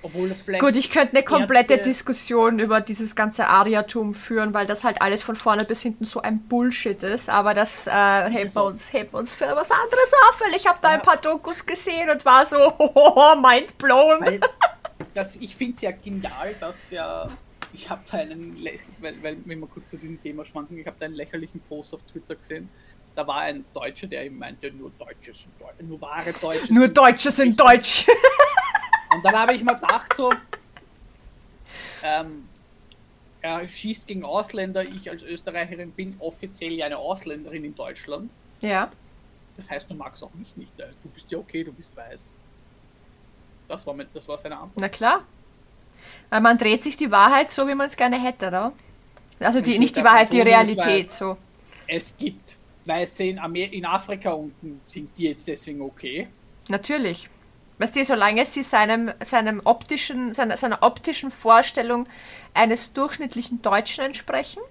Obwohl das vielleicht Gut, ich könnte eine komplette Ärzte- Diskussion über dieses ganze Ariatum führen, weil das halt alles von vorne bis hinten so ein Bullshit ist. Aber das äh, heben, wir uns, heben uns für was anderes auf, weil ich habe da ein Ja. paar Dokus gesehen und war so hohoho, mind blown. Weil das, ich finde es ja genial, dass ja. Ich habe da einen, weil, weil wenn wir kurz zu diesem Thema schwanken, ich habe da einen lächerlichen Post auf Twitter gesehen. Da war ein Deutscher, der eben meinte, nur Deutsche sind Deutsche, nur wahre Deutsche. Nur sind Deutsche sind Deutsch. Und dann habe ich mir gedacht, so, ähm, er schießt gegen Ausländer. Ich als Österreicherin bin offiziell ja eine Ausländerin in Deutschland. ja. Das heißt, du magst auch mich nicht. äh, Du bist ja okay, du bist weiß. Das war, mit, das war seine Antwort. Na klar. Weil man dreht sich die Wahrheit so, wie man es gerne hätte, oder? Also die, Ich nicht die Wahrheit, die Realität, so. Es gibt Weiße in, Amer in Afrika unten, sind die jetzt deswegen okay? Natürlich. Weißt du, solange sie seinem, seinem optischen, seiner, seiner optischen Vorstellung eines durchschnittlichen Deutschen entsprechen,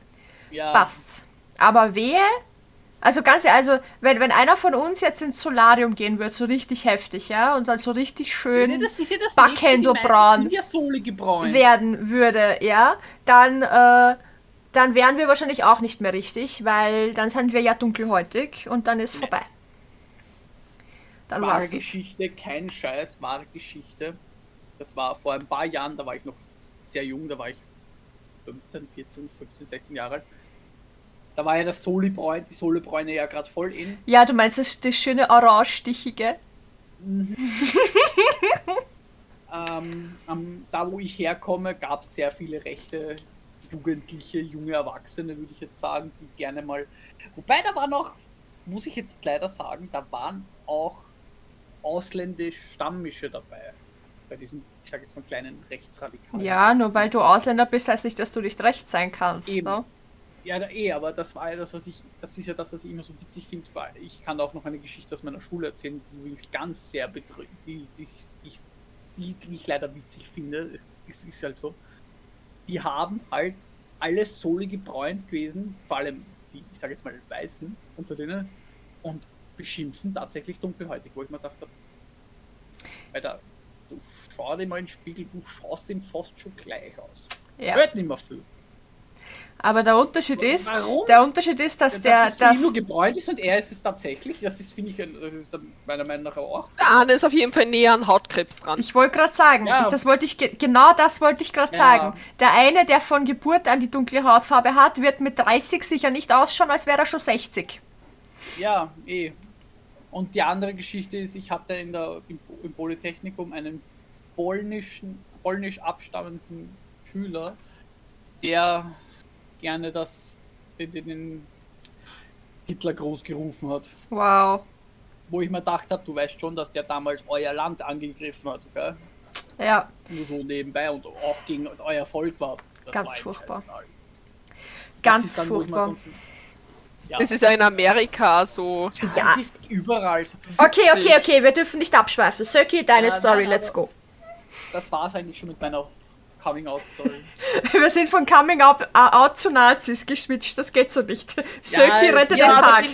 Ja, passt's. Aber wehe, also ganz ehrlich, also wenn, wenn einer von uns jetzt ins Solarium gehen würde, so richtig heftig, ja, und dann so richtig schön Nee, das Backhändelbraun werden würde, ja, dann, äh, dann wären wir wahrscheinlich auch nicht mehr richtig, weil dann sind wir ja dunkelhäutig und dann ist vorbei. Dann wahre. Geschichte, kein Scheiß, wahre Geschichte. Das war vor ein paar Jahren, da war ich noch sehr jung, da war ich 15, 14, 15, 16 Jahre alt. Da war ja das Solibräun, die Solibräune ja gerade voll in. Ja, du meinst das, das schöne orange-stichige? Ähm, am- da wo ich herkomme, gab es sehr viele rechte Jugendliche, junge Erwachsene, würde ich jetzt sagen, die gerne mal. Wobei da war noch, muss ich jetzt leider sagen, da waren auch ausländische Stammmische dabei. Bei diesen, ich sage jetzt mal, kleinen Rechtsradikalen. Ja, nur weil du Ausländer bist, heißt nicht, dass du nicht recht sein kannst. Eben. Ne? Ja, da, eh, aber das war ja das, was ich, das ist ja das, was ich immer so witzig finde, weil ich kann auch noch eine Geschichte aus meiner Schule erzählen, die mich ganz sehr bedrückt, die, die, ich- die, die ich leider witzig finde. Es, es ist halt so. Die haben halt alles Sohle gebräunt gewesen, vor allem die, ich sage jetzt mal, Weißen unter denen, und beschimpfen tatsächlich dunkelhäutig, wo ich mir dachte, Alter, du schau dir mal in den Spiegel, du schaust ihm fast schon gleich aus. Ja. Hört nicht mehr viel. Aber der Unterschied ist, Warum? der Unterschied ist, dass der, dass dass, nur gebräunt ist und er ist es tatsächlich. Das ist, finde ich, das ist meiner Meinung nach auch. Der Arne ist auf jeden Fall näher an Hautkrebs dran. ich wollte gerade sagen, Ja. ich, das wollte ich, ge- genau das wollte ich gerade Ja. sagen. Der eine, der von Geburt an die dunkle Hautfarbe hat, wird mit 30 sicher nicht ausschauen, als wäre er schon 60. Ja, eh. Und die andere Geschichte ist, ich hatte in der, im, im Polytechnikum einen polnischen, polnisch abstammenden Schüler, der gerne das, den, den- den Hitlergruß gerufen hat. Wow. Wo ich mir gedacht habe, du weißt schon, dass der damals euer Land angegriffen hat, gell? Ja, Nur so nebenbei und auch gegen euer Volk war. Das Ganz war furchtbar. ganz furchtbar. Ja, Das ist ja in Amerika so. das Ja. ist überall. so. Okay, okay, okay, wir dürfen nicht abschweifen. Söki, deine Ja, Story, nein, let's go. Das war es eigentlich schon mit meiner Coming-out-Story. Wir sind von Coming Out, äh, out zu Nazis geswitcht, das geht so nicht. Söki rettet ja, den Tag.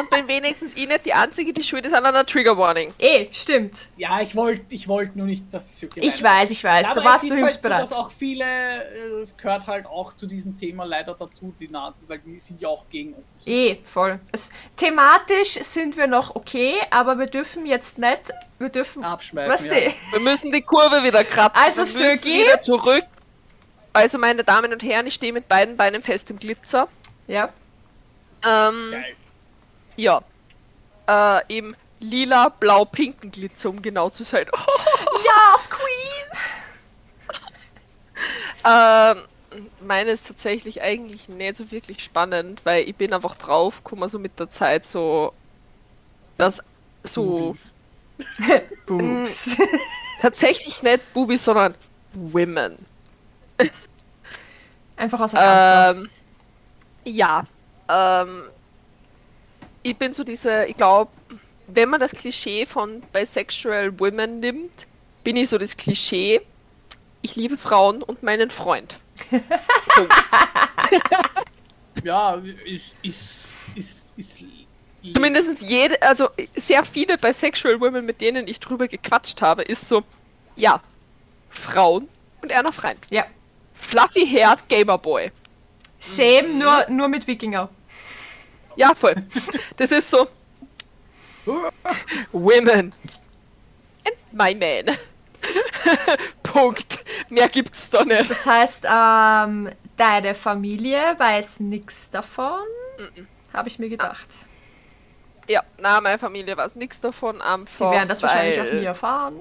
Und bin wenigstens ich nicht die Einzige, die schuld ist an einer Trigger Warning. Eh, stimmt. ja, ich wollte ich wollt nur nicht, dass es wirklich Ich weiß, ich weiß, Ja, du warst es nur ist halt so, hilfsbereit. dass auch viele, äh, es gehört halt auch zu diesem Thema leider dazu, die Nazis, weil die sind ja auch gegen uns. Eh, voll. Es, thematisch sind wir noch okay, aber wir dürfen jetzt nicht, wir dürfen, Abschmeißen. weißt ja. du, Wir müssen die Kurve wieder kratzen. Also, wir müssen Söki? wieder zurück. Also, meine Damen und Herren, ich stehe mit beiden Beinen fest im Glitzer. ja. Ähm, Geil. Ja. Äh, im lila-blau-pinken Glitzer, um genau zu sein. Ja, Queen! Ähm, meine ist tatsächlich eigentlich nicht so wirklich spannend, weil ich bin einfach drauf, guck mal so mit der Zeit so, dass so, Boobs. Tatsächlich nicht Bubis, sondern Women. Einfach aus der Ganze. Ähm, ja. Ähm, ich bin so diese, ich glaube, wenn man das Klischee von bisexual women nimmt, bin ich so das Klischee, ich liebe Frauen und meinen Freund. Punkt. Ja, ist, ist, ist, ist Zumindest jede, also sehr viele bisexual women, mit denen ich drüber gequatscht habe, ist so, ja, Frauen und einer Freund. ja. Fluffy haired Gamerboy. Same, nur, nur mit Wikinger. Ja, voll. Das ist so. Women. And my man. Punkt. Mehr gibt's da nicht. Das heißt, ähm, deine Familie weiß nichts davon, habe ich mir gedacht. Ja, na, meine Familie weiß nichts davon. Die Einfach, werden das wahrscheinlich auch nie weil, erfahren.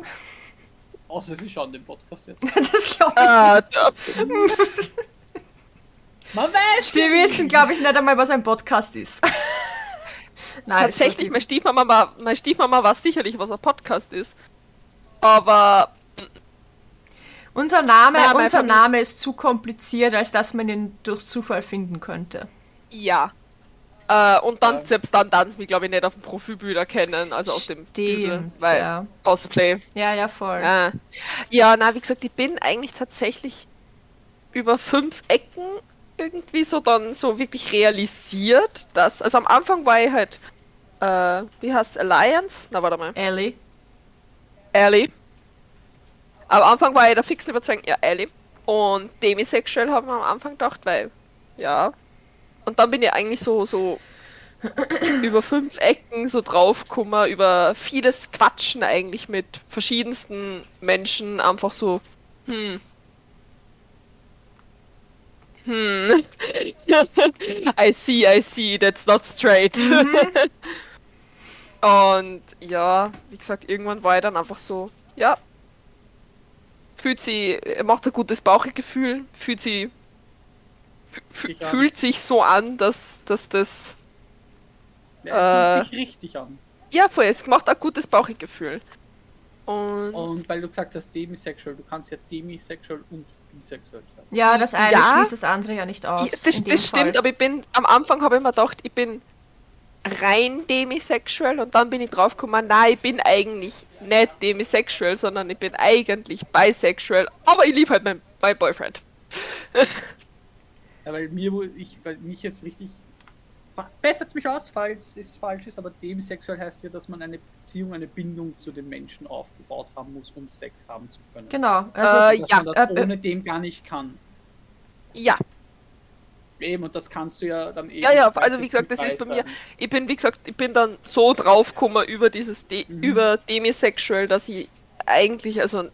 Außer sie schauen den Podcast jetzt. Das glaube ich. da- Man weiß! Die wissen, glaube ich, nicht einmal, was ein Podcast ist. Nein, tatsächlich, meine Stiefmama, war, meine Stiefmama weiß sicherlich, was ein Podcast ist. Aber Unser Name, Ja, unser Name ist zu kompliziert, als dass man ihn durch Zufall finden könnte. ja. Äh, und dann, Ja. selbst dann, dann mich, glaube ich, nicht auf dem Profilbild erkennen, also auf dem Bild, Stimmt, weil ja. Cosplay. Ja, ja, voll. Ja. ja, na, wie gesagt, ich bin eigentlich tatsächlich über fünf Ecken irgendwie so dann so wirklich realisiert, dass, also am Anfang war ich halt, äh, wie heißt Alliance? Na, warte mal, Ellie. Ellie. Am Anfang war ich der fixen Überzeugung, ja, Ellie. Und demisexuell haben wir am Anfang gedacht, weil, ja. Und dann bin ich eigentlich so, so über fünf Ecken so draufgekommen, über vieles Quatschen eigentlich mit verschiedensten Menschen, einfach so, hm. Hm. I see, I see, that's not straight. Und ja, wie gesagt, irgendwann war ich dann einfach so, ja, fühlt sie, er macht ein gutes Bauchgefühl, fühlt sie, fühlt sich so an, dass, dass das, Ja, Äh. es fühlt sich richtig an. ja, voll, es macht ein gutes Bauchgefühl. Und Und weil du gesagt hast, demisexual, du kannst ja demisexual und bisexuell sein. Ja, das eine Ja. schließt das andere ja nicht aus. Ja, das, das stimmt, aber ich bin, am Anfang habe ich mir gedacht, ich bin rein demisexual und dann bin ich draufgekommen, nein, ich bin eigentlich nicht demisexual, sondern ich bin eigentlich bisexual, aber ich liebe halt meinen mein Boyfriend. Ja, weil mir, wo ich, weil mich jetzt richtig. Bessert mich aus, falls es falsch ist, aber demisexuell heißt ja, dass man eine Beziehung, eine Bindung zu den Menschen aufgebaut haben muss, um Sex haben zu können. Genau, also Äh, Dass ja, man das äh, äh. ohne dem gar nicht kann. Ja, Eben, und das kannst du ja dann eben. ja, ja, also wie gesagt, das ist bei mir, ich bin, wie gesagt, ich bin dann so draufgekommen über dieses, De Mhm. über demisexual, dass ich eigentlich, also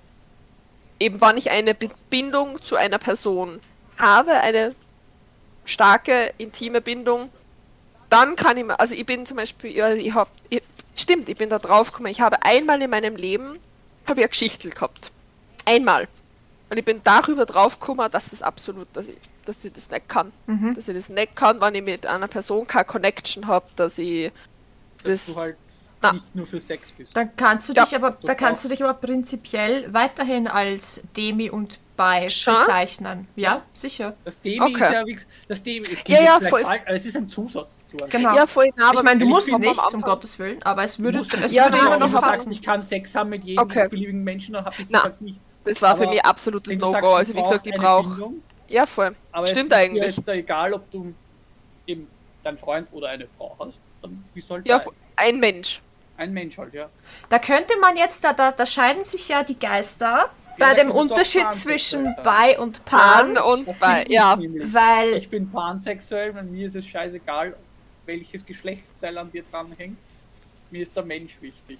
eben wann ich eine Bindung zu einer Person habe, eine starke, intime Bindung, dann kann ich mir, also ich bin zum Beispiel, ja, ich habe, ich, stimmt, ich bin da drauf gekommen, ich habe einmal in meinem Leben, habe ich eine Geschichte gehabt. Einmal. Und ich bin darüber drauf gekommen, dass das absolut, dass ich, dass ich das nicht kann. Mhm. Dass ich das nicht kann, wenn ich mit einer Person keine Connection habe, dass ich dass das, du halt Na. nicht nur für Sex bist. dann kannst du Ja, dich aber, da kannst du dich aber prinzipiell weiterhin als Demi und Bi Schon? bezeichnen. Ja, sicher. Das Demi Okay. ist ja wie gesagt- das Demi es Ja, ja, voll. es ist ein Zusatz zu einem. Genau. ja, voll, na, aber ich meine, du musst nicht, um Gottes Willen, aber es würde, es nicht. Ja, würde nein, immer noch passen. Ich kann Sex haben mit jedem Okay. beliebigen Menschen, dann hab ich halt nicht. das war für aber mich absolutes No-Go. Also wie gesagt, ich brauche. Ja, voll. aber Stimmt es ist eigentlich. jetzt da egal, ob du eben deinen Freund oder eine Frau hast, dann bist du halt Ja, bei. ein Mensch. Ein Mensch halt, ja. Da könnte man jetzt, da, da, da scheiden sich ja die Geister bei da dem Unterschied zwischen. Bi und Pan, Pan und Das bei, ja. nämlich. weil Ich bin pansexuell, bei mir ist es scheißegal, welches Geschlechtsteil an dir dranhängt. Mir ist der Mensch wichtig.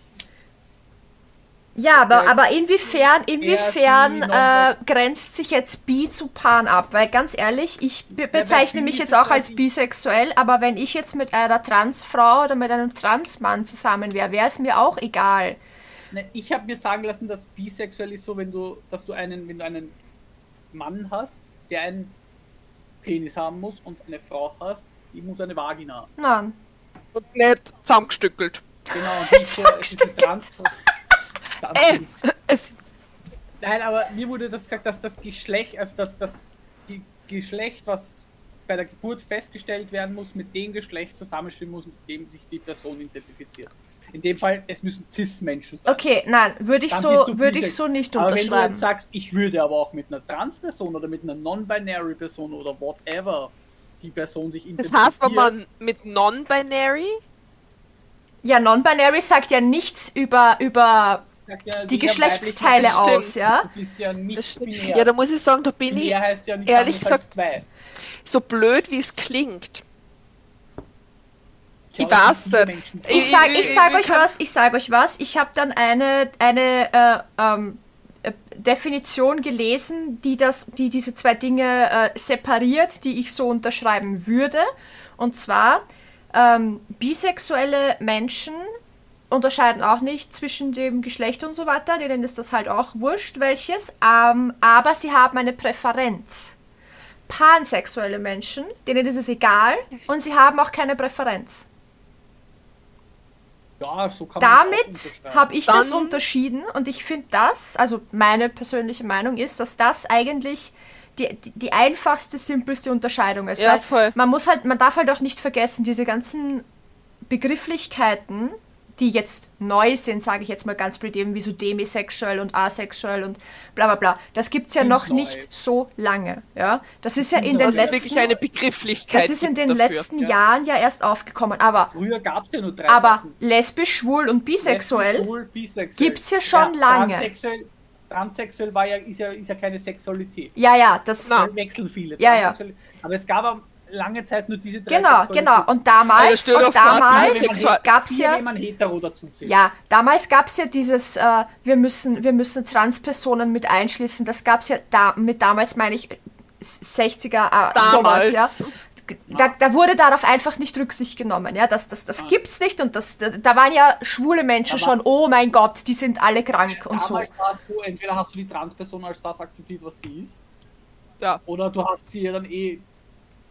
Ja, aber, aber inwiefern, inwiefern die äh, grenzt sich jetzt Bi zu Pan ab? Weil ganz ehrlich, ich be bezeichne mich jetzt auch als bisexuell, aber wenn ich jetzt mit einer Transfrau oder mit einem Transmann zusammen wäre, wäre es mir auch egal. Ne, Ich habe mir sagen lassen, dass bisexuell ist so, wenn du, dass du einen, wenn du einen Mann hast, der einen Penis haben muss und eine Frau hast, die muss eine Vagina haben. Nein. Und nicht zusammengestückelt. Genau, und es ist eine Trans. Äh, es, Nein, aber mir wurde das gesagt, dass das Geschlecht, also dass das Ge- Geschlecht, was bei der Geburt festgestellt werden muss, mit dem Geschlecht zusammenstimmen muss, mit dem sich die Person identifiziert. In dem Fall, es müssen Cis-Menschen sein. Okay, nein, würde ich Dann so, würde ich so nicht Aber wenn du jetzt unterschreiben. sagst, ich würde aber auch mit einer Trans-Person oder mit einer Non-Binary Person oder whatever die Person sich Das heißt, wenn man mit Non-Binary, Ja, Non-Binary sagt ja nichts über, über ja, die Geschlechtsteile aus, ja? ja ja, da muss ich sagen, da bin ich ja nicht ehrlich gesagt- zwei. so blöd, wie es klingt. Ich weiß nicht. Ich sag, Ich- ich sag euch was, ich sag euch was. Ich habe dann eine, eine äh, ähm, äh, Definition gelesen, die, das, die diese zwei Dinge äh, separiert, die ich so unterschreiben würde. Und zwar, ähm, bisexuelle Menschen unterscheiden auch nicht zwischen dem Geschlecht und so weiter, denen ist das halt auch wurscht, welches, ähm, aber sie haben eine Präferenz. Pansexuelle Menschen, denen ist es egal und sie haben auch keine Präferenz. Ja, so kann man das auch Damit habe ich das Dann- unterschieden und ich finde das, also meine persönliche Meinung ist, dass das eigentlich die, die, die einfachste, simpelste Unterscheidung ist. Ja, voll. Man muss halt, man darf halt auch nicht vergessen, diese ganzen Begrifflichkeiten, die jetzt neu sind, sage ich jetzt mal ganz blöd, eben wie so demisexuell und asexuell und bla bla bla. Das gibt es ja noch neu. nicht so lange. Ja? Das ist ja in sind den Das neu. ist wirklich letzten, eine Begrifflichkeit. das ist in gibt den dafür. letzten ja. Jahren ja erst aufgekommen. Aber, Früher gab es ja nur drei aber Sachen. lesbisch, schwul und bisexuell Lesbisch, schwul, bisexuell. gibt's ja schon lange. Transsexuell, transsexuell war ja, ist, ja, ist ja keine Sexualität. Ja, ja, das. Na. Da wechseln viele. Ja, ja. Aber es gab am- lange Zeit nur diese drei Genau, genau. Und Also damals, dir und damals gab's hier, ja, ja, damals gab's ja dieses, äh, wir müssen, wir müssen Transpersonen mit einschließen. Das gab's ja da, mit damals meine ich 60er, äh, sowas, Damals. ja. Da, da wurde darauf einfach nicht Rücksicht genommen, ja, das, das, das gibt's nicht und das, da, da waren ja schwule Menschen Aber- schon, oh mein Gott, die sind alle krank und so. Du, entweder hast du die Transperson als das akzeptiert, was sie ist, Ja. oder du hast sie ja dann eh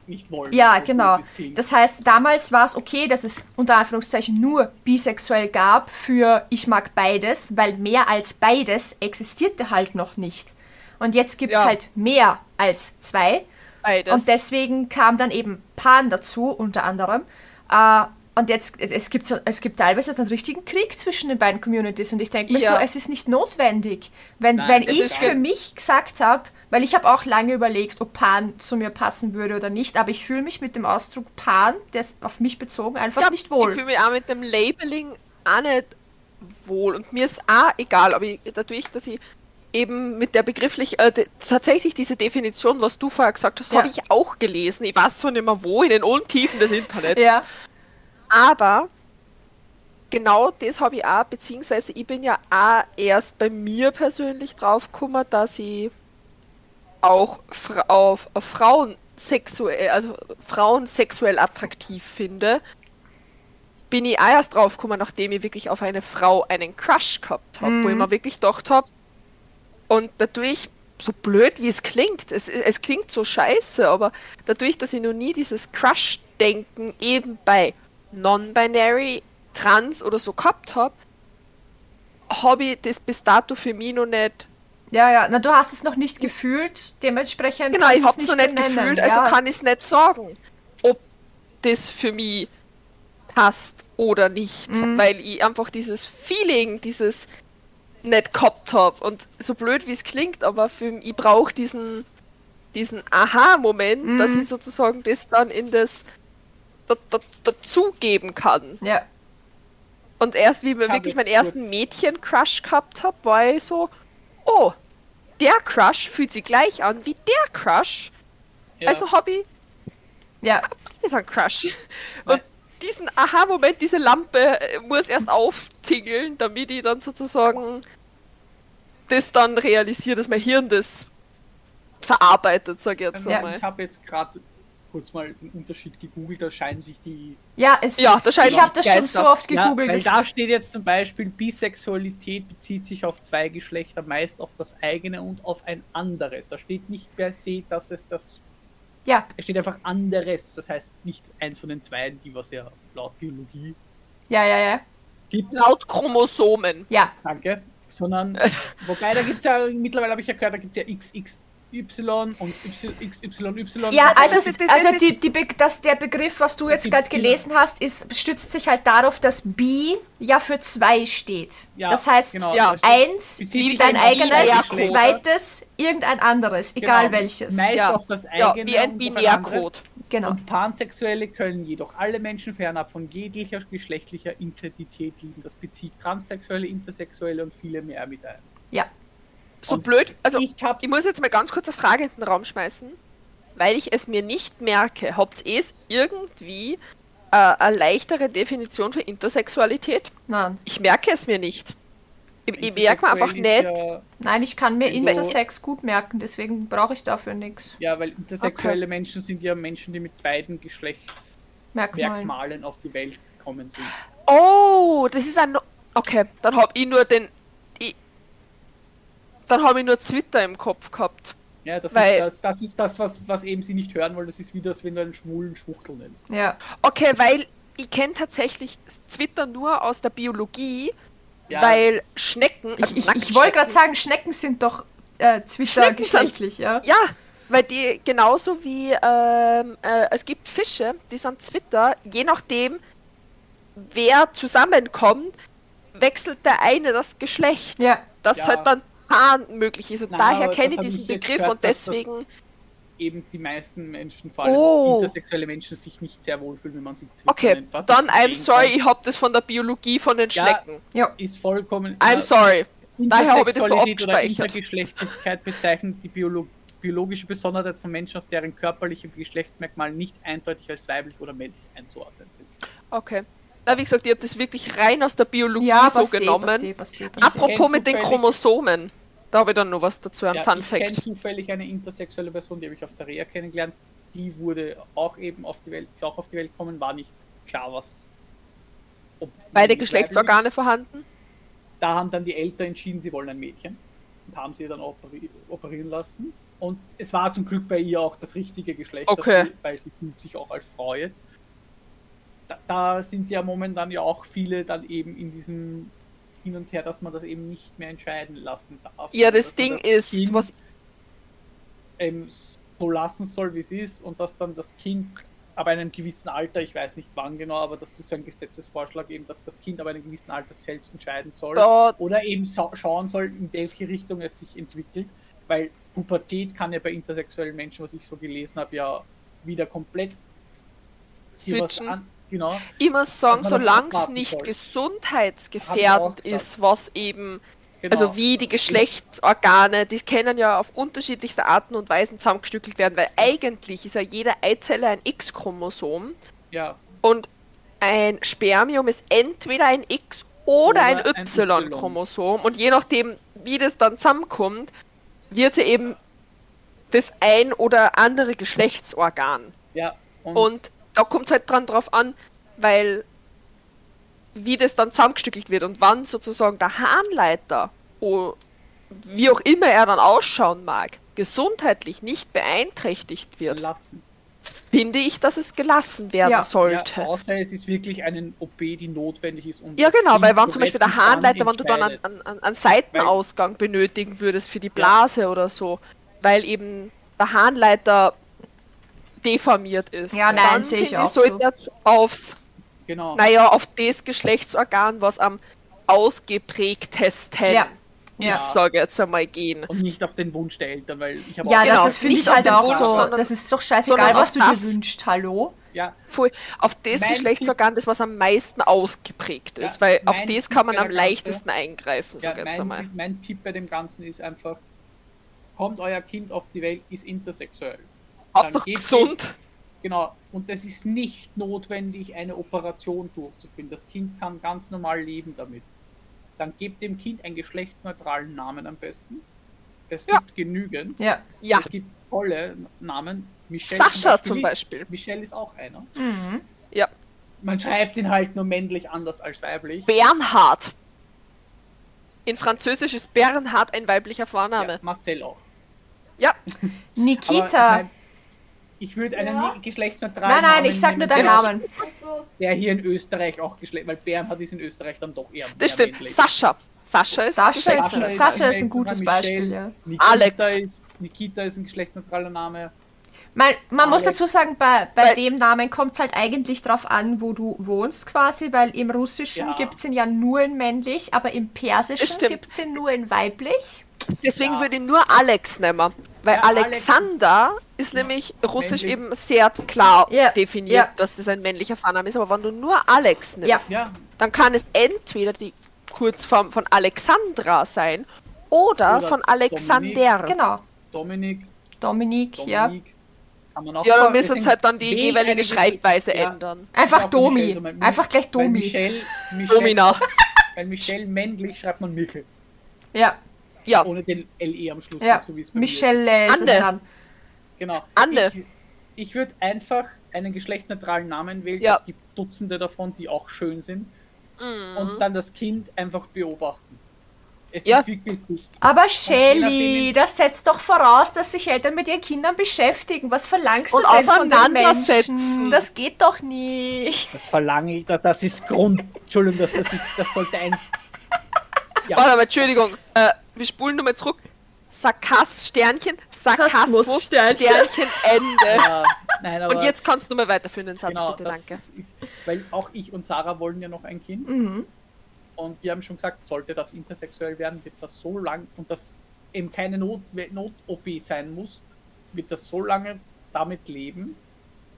nicht wollen. Ja, genau. Das heißt, damals war es okay, dass es unter Anführungszeichen nur bisexuell gab für ich mag beides, weil mehr als beides existierte halt noch nicht. Und jetzt gibt es Ja. halt mehr als zwei. Beides. Und deswegen kam dann eben Pan dazu, unter anderem. Äh, und jetzt, es- gibt, so, es gibt teilweise einen richtigen Krieg zwischen den beiden Communities. Und ich denke mir Ja. so, es ist nicht notwendig. Wenn, Nein, wenn ich für mich gesagt habe, weil ich habe auch lange überlegt, ob Pan zu mir passen würde oder nicht, aber ich fühle mich mit dem Ausdruck Pan, der ist auf mich bezogen, einfach ja, nicht Ich wohl. fühle mich auch mit dem Labeling auch nicht wohl. Und mir ist auch egal, aber ich, dadurch, dass ich eben mit der begrifflich, äh, de, tatsächlich diese Definition, was du vorher gesagt hast, Ja. habe ich auch gelesen. Ich weiß zwar nicht mehr wo, in den Untiefen des Internets. Ja, Aber genau das habe ich auch, beziehungsweise ich bin ja auch erst bei mir persönlich draufgekommen, dass ich auch Fra auf, auf Frauen sexuell, also Frauen sexuell attraktiv finde. Bin ich auch erst draufgekommen, nachdem ich wirklich auf eine Frau einen Crush gehabt habe, wo ich mir wirklich gedacht habe, und dadurch, so blöd wie es klingt, es, es klingt so scheiße, aber dadurch, dass ich noch nie dieses Crush-Denken eben bei Non-Binary, Trans oder so gehabt habe, habe ich das bis dato für mich noch nicht. Ja, ja. Na, du hast es noch nicht gefühlt, dementsprechend. Genau, ich es es noch nicht benennen, gefühlt, ja. also kann ich es nicht sagen, ob das für mich passt oder nicht, Mhm. weil ich einfach dieses Feeling, dieses nicht gehabt habe. Und so blöd wie es klingt, aber für mich, ich brauche diesen, diesen Aha-Moment, Mhm. dass ich sozusagen das dann in das da, da, dazugeben kann. Ja, Und erst wie ich wirklich meinen ersten Mädchen-Crush gehabt habe, war ich so, oh, der Crush fühlt sich gleich an wie der Crush. Ja. Also ich ja. ist ein Crush. Und diesen Aha-Moment, diese Lampe äh, muss erst auftingeln, damit ich dann sozusagen das dann realisiere, dass mein Hirn das verarbeitet, sag ich jetzt Also, einmal. Ich habe jetzt gerade kurz mal den Unterschied gegoogelt, da scheinen sich die Ja, es, Ja, da scheinen ich habe das schon so oft Ja, gegoogelt. weil das- da steht jetzt zum Beispiel, Bisexualität bezieht sich auf zwei Geschlechter, meist auf das eigene und auf ein anderes. Da steht nicht per se, dass es das. ja, Es steht einfach anderes. Das heißt nicht eins von den zwei, die was ja laut Biologie ja, ja, ja. gibt. Laut Chromosomen. Ja, Danke. Sondern, wobei da gibt es ja, mittlerweile habe ich ja gehört, da gibt es ja XXY und XYY. Ja, also, das- es- das- also das- die, die, Be- dass der Begriff, was du jetzt gerade viele. gelesen hast, ist, stützt sich halt darauf, dass bi ja für zwei steht. Ja, das heißt, genau, ja, eins, dein eigenes, Binärcode. zweites, irgendein anderes, egal Genau, welches. Meist Ja. auf das Ja, eigene wie ein und auf ein anderes. Binärcode. Genau. Und Pansexuelle können jedoch alle Menschen fernab von jeglicher geschlechtlicher Identität lieben. Das bezieht Transsexuelle, Intersexuelle und viele mehr mit ein. Ja. So Und blöd, also ich ich muss jetzt mal ganz kurz eine Frage in den Raum schmeißen, weil ich es mir nicht merke. Habt ihr es irgendwie äh, eine leichtere Definition für Intersexualität? Nein. Ich merke es mir nicht. Ich, ich merke mir einfach nicht. Ja, Nein, ich kann mir Intersex gut merken, deswegen brauche ich dafür nichts. ja, weil intersexuelle Menschen sind ja Menschen, die mit beiden Geschlechtsmerkmalen Merkmalen. auf die Welt gekommen sind. Oh, das ist ein. No okay, dann habe ich nur den. Dann habe ich nur Twitter im Kopf gehabt. Ja, das Weil- ist das, das ist das, was, was eben sie nicht hören wollen. Das ist wie das, wenn du einen schwulen Schwuchtel nennst. Ja. Okay, weil ich kenne tatsächlich Twitter nur aus der Biologie, Ja, weil Schnecken. also Ich, ich, ich wollte gerade sagen, Schnecken sind doch äh, Twitter Schnecken sind- geschlechtlich, ja? Ja, weil die genauso wie ähm, äh, es gibt Fische, die sind Twitter, je nachdem, wer zusammenkommt, wechselt der eine das Geschlecht. Ja. Das Ja. halt dann Pan möglich ist. Und Na, daher kenne ich diesen Begriff gehört, und deswegen. eben die meisten Menschen, vor allem Oh. intersexuelle Menschen, sich nicht sehr wohlfühlen, wenn man sie Twitter Okay, dann I'm sorry, kann. ich hab das von der Biologie von den Ja. Schnecken. Ja. Ist vollkommen. I'm sorry. Daher habe ich das so abgespeichert. Intergeschlechtlichkeit bezeichnet die Biolo biologische Besonderheit von Menschen, aus deren körperliche Geschlechtsmerkmale nicht eindeutig als weiblich oder männlich einzuordnen sind. Okay. Na, wie gesagt, ich habe das wirklich rein aus der Biologie Ja, so passt eh, genommen. passt eh, passt eh, passt. Apropos mit den Chromosomen. Da habe ich dann noch was dazu, ein Ja, Fun ich kenne Fact. zufällig eine intersexuelle Person, die habe ich auf der Reha kennengelernt. Die wurde auch eben auf die Welt, auch auf die Welt gekommen, war nicht klar, was. Beide Geschlechtsorgane vorhanden? da haben dann die Eltern entschieden, sie wollen ein Mädchen und haben sie dann operi operieren lassen. Und es war zum Glück bei ihr auch das richtige Geschlecht, Okay. sie, weil sie fühlt sich auch als Frau jetzt. Da, da sind ja momentan ja auch viele dann eben in diesem Hin und Her, dass man das eben nicht mehr entscheiden lassen darf. Ja, sondern das Ding ist, Kind was. ähm, so lassen soll, wie es ist und dass dann das Kind ab einem gewissen Alter, ich weiß nicht wann genau, aber das ist so ein Gesetzesvorschlag eben, dass das Kind ab einem gewissen Alter selbst entscheiden soll Da, oder eben sa- schauen soll, in welche Richtung es sich entwickelt, weil Pubertät kann ja bei intersexuellen Menschen, was ich so gelesen habe, ja wieder komplett was an, genau, muss sagen, solange es nicht soll. Gesundheitsgefährdend ist, was eben, genau. also wie die Geschlechtsorgane, die können ja auf unterschiedlichste Arten und Weisen zusammengestückelt werden, weil eigentlich ist ja jede Eizelle ein X-Chromosom ja, und ein Spermium ist entweder ein X oder, Oder ein ein Y-Chromosom und je nachdem, wie das dann zusammenkommt, wird sie eben das ein oder andere Geschlechtsorgan. ja, und, Und da kommt es halt dran drauf an, weil wie das dann zusammengestückelt wird und wann sozusagen der Harnleiter, oh, wie auch immer er dann ausschauen mag, gesundheitlich nicht beeinträchtigt wird, lassen. finde ich, dass es gelassen werden Ja. Ja, sollte. außer es ist wirklich eine OP, die notwendig ist. Um Ja, genau, weil wenn zu zum Beispiel der Harnleiter, wenn du dann an, an, an Seitenausgang benötigen würdest für die Blase oder so, weil eben der Harnleiter deformiert ist. Ja, nein, dann sehe ich auch so. jetzt aufs, Genau. naja, auf das Geschlechtsorgan, was am ausgeprägtesten Ja. ist, Ja. sage ich jetzt einmal gehen. Und nicht auf den Wunsch der Eltern, weil ich habe Ja, auch Genau, das ist finde nicht ich auf halt den auch Wunsch, so. sondern- Das ist doch scheißegal, was du das. dir wünschst. Hallo? ja, Voll, auf das Mein Geschlechtsorgan, das was am meisten ausgeprägt ist, Ja, weil auf mein das kann man am der Ganze- leichtesten eingreifen, ja sage ich jetzt einmal. mein, mein Tipp bei dem Ganzen ist einfach, kommt euer Kind auf die Welt, ist intersexuell. Hauptsache geht gesund. Genau, und es ist nicht notwendig, eine Operation durchzuführen. Das Kind kann ganz normal leben damit. Dann gebt dem Kind einen geschlechtsneutralen Namen am besten. Es Ja. gibt genügend. Ja. Ja, Es gibt tolle Namen. Michelle Sascha zum ist- Beispiel. Michelle ist auch einer. Mhm. Ja. Man schreibt ihn halt nur männlich anders als weiblich. Bernhard. In Französisch ist Bernhard ein weiblicher Vorname. Ja, Marcel auch. Ja, Nikita. Ich würde einen Ja. ne- geschlechtsneutralen Nein, nein, Namen ich sag nur deinen. Namen. Also, Der hier in Österreich auch Geschlecht, weil Bernhard ist in Österreich dann doch eher. Das stimmt. männlich. Sascha. Sascha ist Sascha ist, geschlechtsneutral. Sascha ist ein gutes Michelle, Beispiel, ja. Nikita Alex. Ist, Nikita ist ein geschlechtsneutraler Name. Man, man muss dazu sagen, bei, bei Weil- dem Namen kommt es halt eigentlich drauf an, wo du wohnst quasi, weil im Russischen Ja. gibt es ihn ja nur in männlich, aber im Persischen gibt es ihn nur in weiblich. Deswegen Ja. würde ich nur Alex nehmen. Weil Ja, Alex- Alexander ist nämlich russisch männlich. eben sehr klar Ja, definiert, ja. dass das ein männlicher Vorname ist. Aber wenn du nur Alex nimmst, Ja, dann kann es entweder die Kurzform von Alexandra sein oder, Oder von Alexander. Genau. Dominik, Dominik, ja. Dominik. Kann man auch Ja, dann müssen Deswegen halt dann die jeweilige Schreibweise Ja. ändern. Einfach Domi. Michelle, weil- Einfach gleich Domi. Michelle, Michelle, Domina. Weil Michelle männlich schreibt man Michel. Ja, Ja, Ohne den LE am Schluss. ja. so wie es bei mir ist. Michelle ist dann. Genau. Anne. Ich, ich würde einfach einen geschlechtsneutralen Namen wählen. Ja. Es gibt Dutzende davon, die auch schön sind. Mhm. Und dann das Kind einfach beobachten. Es Ja. entwickelt sich. Aber Shelly, das setzt doch voraus, dass sich Eltern mit ihren Kindern beschäftigen. Was verlangst Und du denn von den auseinandersetzen. Menschen? Das geht doch nicht. Das verlange ich, das- das ist Grund. Entschuldigung, das, das, ist, das sollte ein. Ja. Warte, aber Entschuldigung, äh, wir spulen nochmal zurück. Sarkas, Sternchen, Sarkasmus, Sternchen, Sternchen. Ende. Ja, nein, Und jetzt kannst du mal weiterführen, den Satz, genau, bitte, danke. Ist, weil auch ich und Sarah wollen ja noch ein Kind. Mhm. Und wir haben schon gesagt, sollte das intersexuell werden, wird das so lang und das eben keine Not- Not-OP sein muss, wird das so lange damit leben,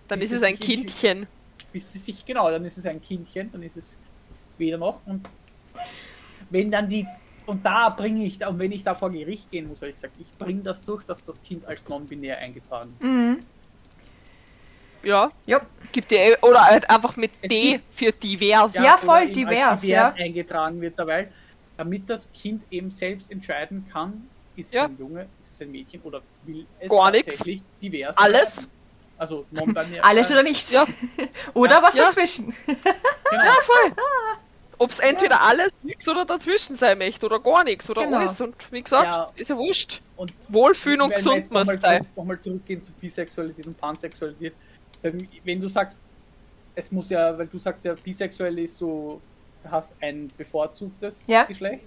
Dann ist es ein entschieden- Kindchen. bis sie sich, genau, dann ist es ein Kindchen, dann ist es weder noch und wenn dann die, und da bringe ich, und wenn ich da vor Gericht gehen muss, habe ich gesagt, ich bringe das durch, dass das Kind als non-binär eingetragen wird. Mhm. Ja, Ja. gibt dir, oder halt einfach mit Es D gibt- für divers. Ja, oder voll als divers, ja. eingetragen wird dabei, damit das Kind eben selbst entscheiden kann, ist Ja. es ein Junge, ist es ein Mädchen oder will es Gar nix. tatsächlich divers Alles. sein? Also non-binär. Alles oder nichts. Ja. Oder Ja. was Ja. dazwischen. Genau. Ja, voll. Ob es entweder alles, nix oder dazwischen sein möchte oder gar nichts oder Genau. alles. Und wie gesagt, Ja. ist ja wurscht. Und Wohlfühlen und gesund muss sein. kurz- noch mal zurückgehen zu Bisexualität und Pansexualität. Wenn, du sagst, es muss ja, weil du sagst ja, bisexuell ist so, du hast ein bevorzugtes Ja. Geschlecht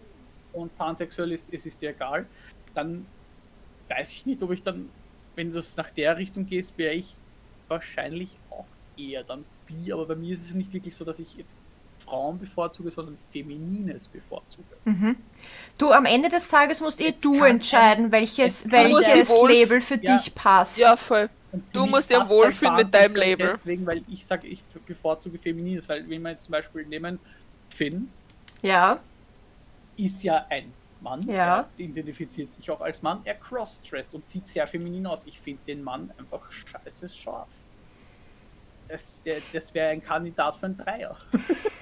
und pansexuell ist, es ist dir egal, dann weiß ich nicht, ob ich dann, wenn du es nach der Richtung gehst, wäre ich wahrscheinlich auch eher dann bi, aber bei mir ist es nicht wirklich so, dass ich jetzt Frauen bevorzuge, sondern Feminines bevorzuge. Du, am Ende des Tages musst eh Es du entscheiden, welches, welches Label für Ja. dich passt. Ja, voll. Du musst dir wohlfühlen halt mit deinem Label. Deswegen, weil ich sage, ich bevorzuge Feminines, weil wenn wir jetzt zum Beispiel nehmen, Finn Ja. ist ja ein Mann, Ja. er identifiziert sich auch als Mann, er crossdresst und sieht sehr feminin aus. Ich finde den Mann einfach scheiße scharf. Das, das wäre ein Kandidat für einen Dreier.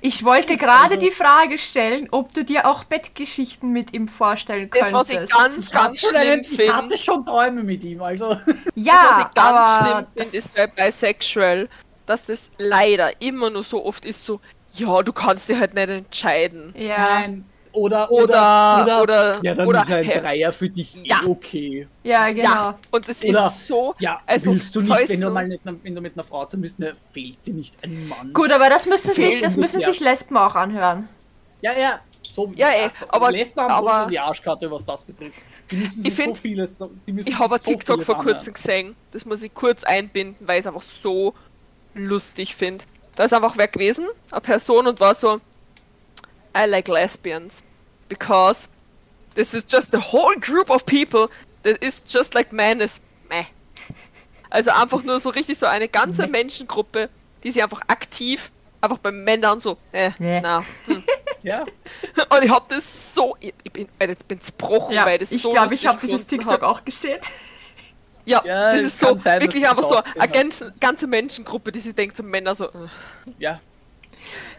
Ich wollte gerade Also- die Frage stellen, ob du dir auch Bettgeschichten mit ihm vorstellen Das, könntest. was ich ganz, ganz einen- schlimm ich hatte finde, schon Träume mit ihm, also. ja, das, was ich ganz aber schlimm das- finde, ist bei Bisexual, dass das leider immer nur so oft ist so, ja, du kannst dir halt nicht entscheiden. ja. Nein. Oder, Oder- oder- ja, dann oder- ist ein? Dreier für dich Ja. okay. ja, genau. Ja, und das Oder- ist so, Ja, Also, willst du nicht, wenn du mal mit einer, wenn du mit einer Frau zusammen bist, ne, fehlt dir nicht ein Mann. Gut, aber das müssen sich, Fehlen das muss müssen sich Lesben auch anhören. Ja, ja, so Ja, eh, das, aber- Lesben haben aber- sowieso die Arschkarte, was das betrifft. Müssen sich Ich find- so müssen ich habe sich so TikTok vor kurzem gesehen, das muss ich kurz einbinden, weil ich es einfach so lustig finde. Da ist einfach wer gewesen, eine Person und war so, I like lesbians, because this is just a whole group of people that is just like man is meh. Also einfach nur so richtig so eine ganze Meh. Menschengruppe, die sich einfach aktiv, einfach bei Männern so, äh, Nee. na. Hm. Ja, Und ich hab das so, ich, ich bin, ich bin zerbrochen, Ja, weil das ich so glaube, ich lustig habe dieses TikTok hab. auch gesehen. Ja, Ja, das ist so sein, wirklich ich einfach so eine ganze, ganze Menschengruppe, die sich denkt, so Männer so, äh, ja.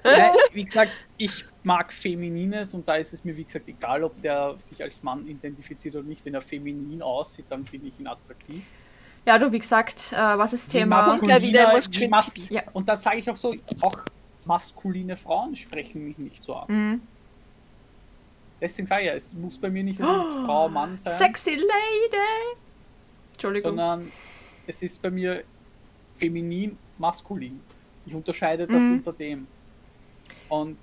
ja. Wie gesagt, ich mag Feminines und da ist es mir, wie gesagt, egal, ob der sich als Mann identifiziert oder nicht. Wenn er feminin aussieht, dann finde ich ihn attraktiv. Ja, du, wie gesagt, äh, was ist Wie Thema? Gleich wieder, muss mas-. Ja. Und da sage ich auch so, auch maskuline Frauen sprechen mich nicht so an. Mhm. Deswegen sage ich ja, es muss bei mir nicht unbedingt Frau, Mann sein. Sexy Lady. Entschuldigung. sondern es ist bei mir feminin, maskulin. Ich unterscheide das Mhm. unter dem. Und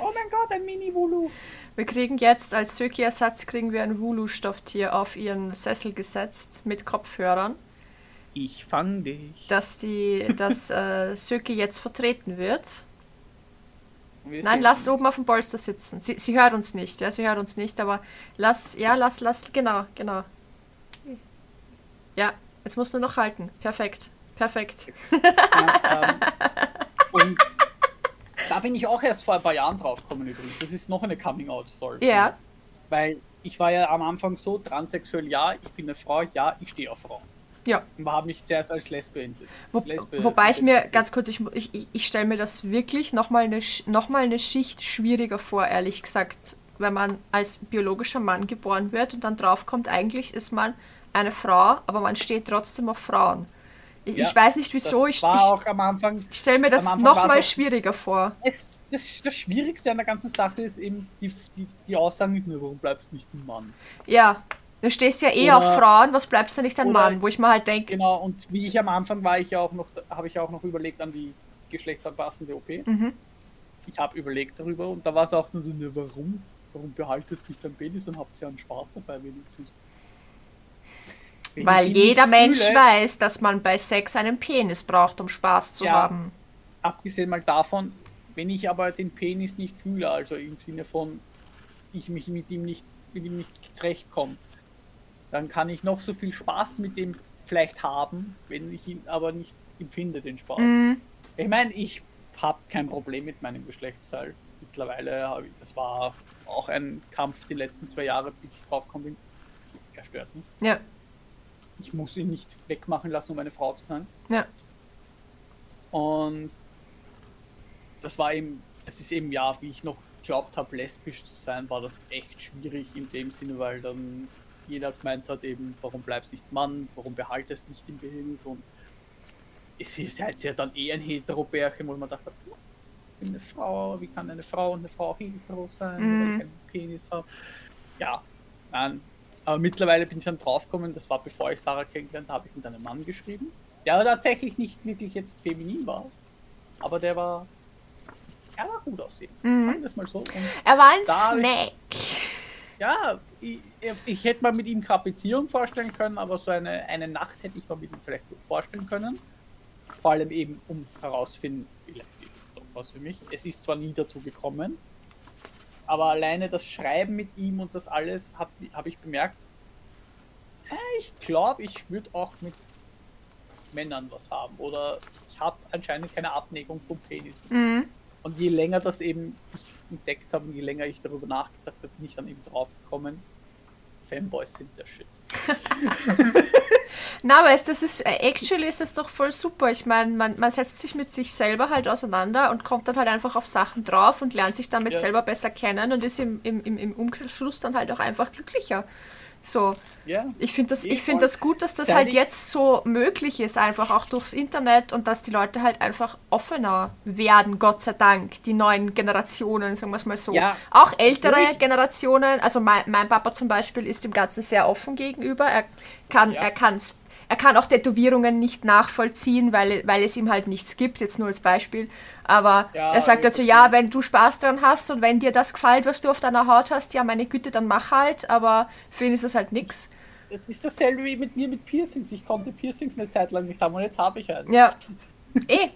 oh mein Gott, ein Mini-Wulu. Wir kriegen jetzt als Söki-Ersatz kriegen wir ein Wulu-Stofftier auf ihren Sessel gesetzt mit Kopfhörern, Ich fang dich. dass die, dass äh, Söki jetzt vertreten wird. Wir Nein, lass oben auf dem Polster sitzen. Sie, sie hört uns nicht, ja, sie hört uns nicht, aber lass, ja, lass, lass, genau, genau. Ja, jetzt musst du noch halten. Perfekt, perfekt. Ja, ähm, und da bin ich auch erst vor ein paar Jahren drauf gekommen übrigens. Das ist noch eine Coming-out-Story. Ja, Weil ich war ja am Anfang so, transsexuell, ja, ich bin eine Frau, ja, ich stehe auf Frauen. ja. Und habe mich zuerst als Lesbe ent- Wo, wobei ich mir, ganz kurz, ich, ich, ich- stelle mir das wirklich nochmal eine, noch mal eine Schicht schwieriger vor, ehrlich gesagt, wenn man als biologischer Mann geboren wird und dann draufkommt, eigentlich ist man eine Frau, aber man steht trotzdem auf Frauen. Ich, Ja, weiß nicht wieso, ich, ich, stelle mir das nochmal schwieriger vor. es, das, das Schwierigste an der ganzen Sache ist eben die, die, die Aussagen nicht nur, warum bleibst du nicht ein Mann? Ja, du stehst ja eh Oder- auf Frauen, was bleibst du nicht ein Mann? Wo ich mir halt denke, Genau, und wie ich am Anfang war ich ja auch noch, habe ich auch noch überlegt an die geschlechtsanpassende OP. Mhm. Ich habe überlegt darüber und da war es auch nur so, ne, warum? Warum behaltest du nicht dein Penis und habt ja einen Spaß dabei wenigstens? Wenn weil jeder Mensch weiß, dass man bei Sex einen Penis braucht, um Spaß zu Ja. haben. Abgesehen mal davon, wenn ich aber den Penis nicht fühle, also im Sinne von, ich mich mit ihm nicht, mit ihm nicht zurechtkomme, dann kann ich noch so viel Spaß mit dem vielleicht haben, wenn ich ihn aber nicht empfinde, den Spaß. Mhm. Ich meine, ich habe kein Problem mit meinem Geschlechtsteil. Mittlerweile habe ich, das war auch ein Kampf die letzten zwei Jahre, bis ich drauf bin. Er stört nicht. Ja, Ich muss ihn nicht wegmachen lassen, um eine Frau zu sein. ja. Und das war eben, das ist eben ja, wie ich noch glaubt habe, lesbisch zu sein, war das echt schwierig in dem Sinne, weil dann jeder gemeint hat eben, warum bleibst nicht Mann, warum behaltest nicht den Penis und es ist halt ja dann eh ein Hetero-Bärchen, wo man dachte, ich bin eine Frau, wie kann eine Frau und eine Frau hetero sein, Mhm. weil ich keinen Penis habe. Ja, nein. Aber mittlerweile bin ich dann draufgekommen, das war bevor ich Sarah kennengelernt habe, ich mit einem Mann geschrieben, der tatsächlich nicht wirklich jetzt feminin war, aber der war, er war gut aussehen. Mhm. Sagen wir das mal so. Und Er war ein hab ich- Snack. ja, ich, ich hätte mal mit ihm keine Beziehung vorstellen können, aber so eine, eine Nacht hätte ich mal mit ihm vielleicht gut vorstellen können. Vor allem eben, um herauszufinden, vielleicht ist es doch was für mich. Es ist zwar nie dazu gekommen, aber alleine das Schreiben mit ihm und das alles habe hab ich bemerkt, äh, ich glaube, ich würde auch mit Männern was haben. Oder ich habe anscheinend keine Abneigung vom Penis. Mhm. Und je länger das eben ich entdeckt habe und je länger ich darüber nachgedacht habe, bin ich dann eben drauf gekommen, Fanboys sind der Shit. Na, weißt das ist, äh, actually ist das doch voll super. Ich meine, man, man setzt sich mit sich selber halt auseinander und kommt dann halt einfach auf Sachen drauf und lernt sich damit Ja. selber besser kennen und ist im, im, im, im Umkehrschluss dann halt auch einfach glücklicher. So, Ja, ich finde das, ich find das gut, dass das halt jetzt so möglich ist, einfach auch durchs Internet und dass die Leute halt einfach offener werden, Gott sei Dank, die neuen Generationen, sagen wir es mal so. Ja, auch ältere natürlich. Generationen, also mein, mein Papa zum Beispiel ist dem Ganzen sehr offen gegenüber. Er kann, Ja. er kann's, er kann auch Tätowierungen nicht nachvollziehen, weil, weil es ihm halt nichts gibt, jetzt nur als Beispiel. Aber Ja, er sagt dazu, ja, wenn du Spaß dran hast und wenn dir das gefällt, was du auf deiner Haut hast, ja, meine Güte, dann mach halt, aber für ihn ist das halt nix. es ist dasselbe wie mit mir mit Piercings. Ich konnte Piercings eine Zeit lang nicht haben und jetzt habe ich eins. Ja. Eh.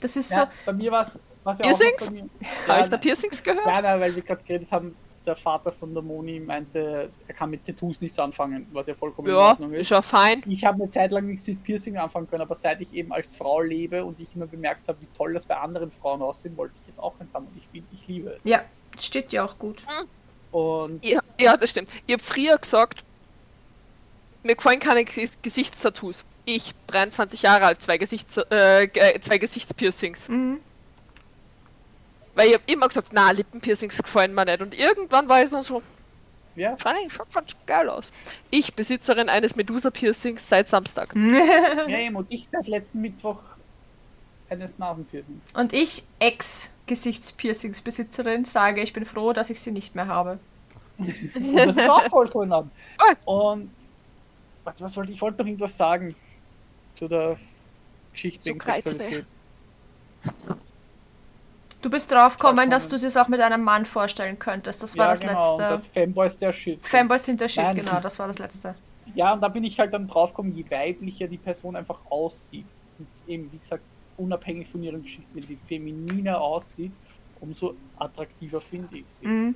Das ist Ja, bei mir war es ja Piercings? mir. Habe Ja, ich da Piercings gehört? Nein, nein, weil wir gerade geredet haben, der Vater von der Moni meinte, er kann mit Tattoos nichts anfangen, was ja vollkommen in Ja, Ordnung ist ist. ja fein. Ich habe eine Zeit lang nichts mit Piercing anfangen können, aber seit ich eben als Frau lebe und ich immer bemerkt habe, wie toll das bei anderen Frauen aussieht, wollte ich jetzt auch eins haben und ich, find- ich liebe es. Ja, steht dir auch gut. Und Ja, ja, das stimmt. Ich habe früher gesagt, mir gefallen keine Ges- Gesichtstattoos. Ich, 23 Jahre alt, zwei, Gesichts äh, zwei Gesichtspiercings. Mhm. Weil ich habe immer gesagt, na, Lippenpiercings gefallen mir nicht. Und irgendwann war ich so, so ja, schaut schon ganz geil aus. Ich, Besitzerin eines Medusa-Piercings seit Samstag. ja eben, und ich seit letzten Mittwoch eines Nasenpiercings. Und ich, Ex-Gesichtspiercings-Besitzerin, sage, ich bin froh, dass ich sie nicht mehr habe. Und das ist auch vollkommen an. Und Warte, was wollte ich? Wollte noch irgendwas sagen zu der Geschichte Zu Kreuzberg. Du bist drauf gekommen, Draufgekommen. dass du dir das auch mit einem Mann vorstellen könntest. Das war ja, das genau, und letzte. das Fanboys der Shit. Fanboys sind der Shit, Nein. genau, das war das letzte. Ja, und da bin ich halt dann draufgekommen, je weiblicher die Person einfach aussieht. Und eben, wie gesagt, unabhängig von ihrem Geschichte, wenn sie femininer aussieht, umso attraktiver finde ich sie. Mhm.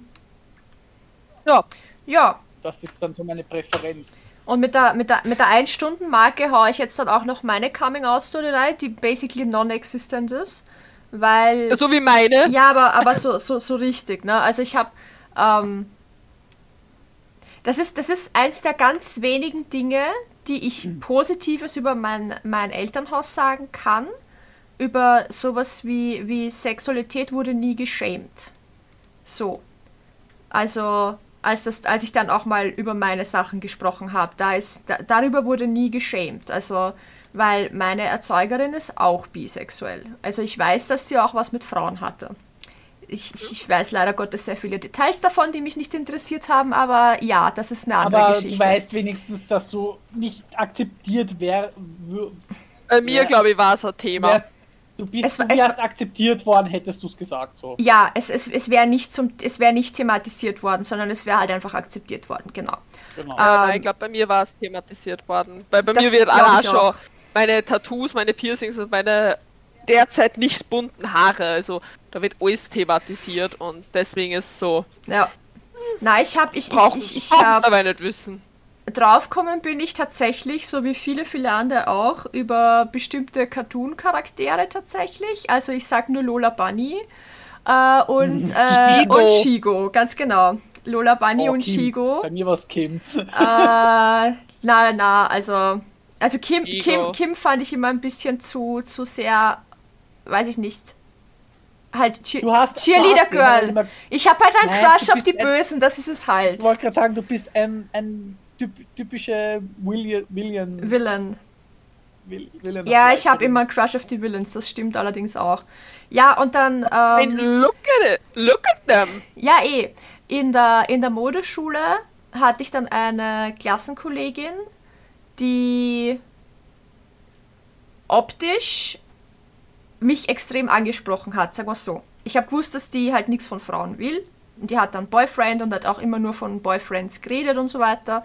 Ja, Ja, Das ist dann so meine Präferenz. und mit der, mit der, mit der 1-Stunden-Marke haue ich jetzt dann auch noch meine Coming-out-Story rein, die basically non-existent ist. Weil. so wie meine. Ja, aber, aber so, so, so richtig, ne? Also ich habe, ähm, das ist, das ist eins der ganz wenigen Dinge, die ich Positives über mein, mein Elternhaus sagen kann. Über sowas wie, wie Sexualität wurde nie geschämt. So. Also, als, das, als ich dann auch mal über meine Sachen gesprochen habe, da ist, da, darüber wurde nie geschämt. Also, weil meine Erzeugerin ist auch bisexuell. Also ich weiß, dass sie auch was mit Frauen hatte. Ich, ich, ich weiß leider Gottes sehr viele Details davon, die mich nicht interessiert haben, aber ja, das ist eine andere Aber Geschichte. du weißt wenigstens, dass du nicht akzeptiert wär, wür- Bei mir, Ja. glaube ich, war es ein Thema. wärst. Du bist Es du es akzeptiert worden, hättest du es gesagt so. ja, es, es, es wäre nicht, zum- es wär nicht thematisiert worden, sondern es wäre halt einfach akzeptiert worden, genau. Genau. Ja, Ähm, nein, ich glaube, bei mir war es thematisiert worden. Weil bei mir wird auch schon auch. Meine Tattoos, meine Piercings und meine derzeit nicht bunten Haare. Also da wird alles thematisiert und deswegen ist es so. Ja. Na, ich habe, ich, ich, ich, ich hab, aber nicht wissen. draufkommen bin ich tatsächlich, so wie viele, viele andere auch, über bestimmte Cartoon-Charaktere tatsächlich. Also ich sag nur Lola Bunny äh, und, äh, Shigo. und Shigo, ganz genau. Lola Bunny Oh, und Kim. Shigo. Bei mir war es Kim. Äh, na, na, also, also Kim. Kim, Kim fand ich immer ein bisschen zu, zu sehr, weiß ich nicht. Halt, Cheer Du hast- du Cheerleader hast immer- Girl. immer- Ich habe halt einen Nein, Crush auf die ein- Bösen, das ist es halt. Ich wollte gerade sagen, du bist ein, ein typ, typischer William. William, Villain. Will, William Ja, ich habe immer einen Crush auf die Villains, das stimmt allerdings auch. Ja, und dann, Hey, ähm, look at it, look at them. ja eh, in der, in der Modeschule hatte ich dann eine Klassenkollegin, die optisch mich extrem angesprochen hat, sagen wir so. Ich habe gewusst, dass die halt nichts von Frauen will. Die hat dann Boyfriend und hat auch immer nur von Boyfriends geredet und so weiter.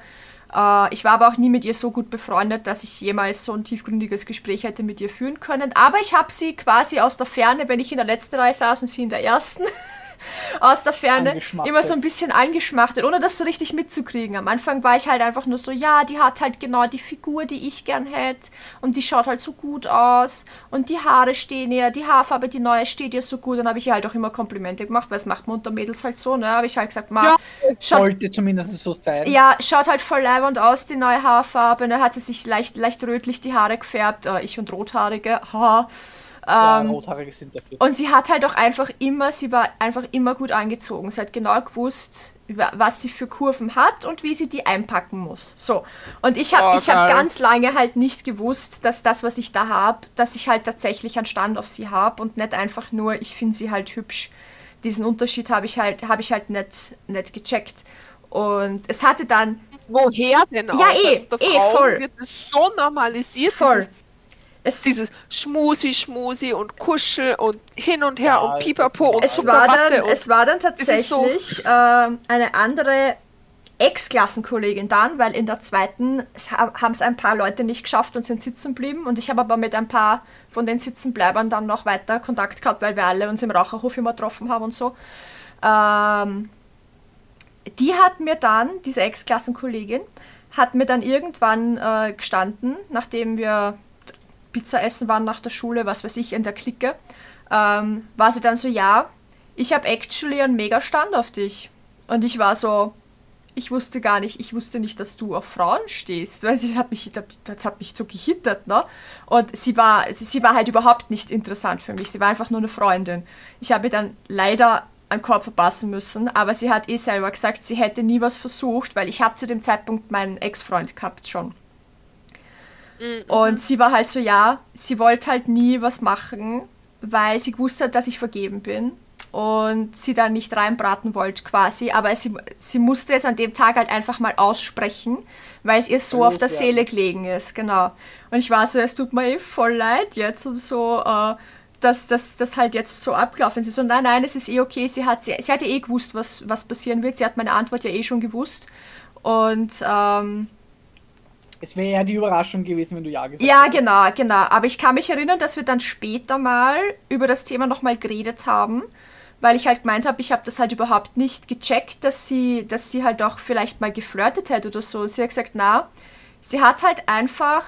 Äh, ich war aber auch nie mit ihr so gut befreundet, dass ich jemals so ein tiefgründiges Gespräch hätte mit ihr führen können. Aber ich habe sie quasi aus der Ferne, wenn ich in der letzten Reihe saß und sie in der ersten, aus der Ferne immer so ein bisschen angeschmachtet, ohne das so richtig mitzukriegen. Am Anfang war ich halt einfach nur so, ja, die hat halt genau die Figur, die ich gern hätte und die schaut halt so gut aus und die Haare stehen ihr, die Haarfarbe, die neue steht ihr so gut. Dann habe ich ihr halt auch immer Komplimente gemacht, weil es macht man unter Mädels halt so, ne? Habe ich halt gesagt, ma, Ja. schaut, Sollte zumindest so sein. ja, schaut halt voll leibend aus, die neue Haarfarbe. Da hat sie sich leicht, leicht rötlich die Haare gefärbt. Äh, ich und Rothaarige. Ha. Ja, Ähm, Rothaarige sind dafür. und sie hat halt auch einfach immer, sie war einfach immer gut angezogen. Sie hat genau gewusst, wa- was sie für Kurven hat und wie sie die einpacken muss. So. Und ich habe Oh, ich hab ganz lange halt nicht gewusst, dass das, was ich da habe, dass ich halt tatsächlich einen Stand auf sie habe und nicht einfach nur, ich finde sie halt hübsch. Diesen Unterschied habe ich halt, habe ich halt nicht, nicht gecheckt. Und es hatte dann Woher denn auch? Ja, eh, eh, voll. wird es so normalisiert, voll. Dieses, Es, dieses Schmusi, Schmusi und Kuschel und hin und her Ja, und Pipapo und es, war Zuckerwatte dann, und es war dann ist so- tatsächlich ähm, eine andere Ex-Klassenkollegin dann, weil in der zweiten haben es ein paar Leute nicht geschafft und sind sitzen geblieben. Und ich habe aber mit ein paar von den Sitzenbleibern dann noch weiter Kontakt gehabt, weil wir alle uns im Raucherhof immer getroffen haben und so. Ähm, die hat mir dann, diese Ex-Klassenkollegin, hat mir dann irgendwann äh, gestanden, nachdem wir Pizza essen waren nach der Schule, was weiß ich, in der Clique, ähm, war sie dann so, ja, ich habe actually einen Mega-Stand auf dich. Und ich war so, ich wusste gar nicht, ich wusste nicht, dass du auf Frauen stehst, weil sie hat mich, das hat mich so gehittert, ne? Und sie war, sie, sie war halt überhaupt nicht interessant für mich, sie war einfach nur eine Freundin. Ich habe dann leider einen Korb verpassen müssen, aber sie hat eh selber gesagt, sie hätte nie was versucht, weil ich habe zu dem Zeitpunkt meinen Ex-Freund gehabt schon. Und sie war halt so, ja, sie wollte halt nie was machen, weil sie gewusst hat, dass ich vergeben bin. und sie dann nicht reinbraten wollte quasi, aber sie, sie musste es an dem Tag halt einfach mal aussprechen, weil es ihr so auf der Seele gelegen ist, genau. Und ich war so, es tut mir eh voll leid jetzt und so, äh, dass das halt jetzt so abgelaufen ist. Und nein, nein, es ist eh okay, sie hat, sie, sie hat ja eh gewusst, was, was passieren wird, sie hat meine Antwort ja eh schon gewusst und ähm, es wäre ja die Überraschung gewesen, wenn du Ja gesagt Ja, hättest. genau, genau. Aber ich kann mich erinnern, dass wir dann später mal über das Thema nochmal geredet haben, weil ich halt gemeint habe, ich habe das halt überhaupt nicht gecheckt, dass sie, dass sie halt auch vielleicht mal geflirtet hätte oder so. Und sie hat gesagt, na, sie hat halt einfach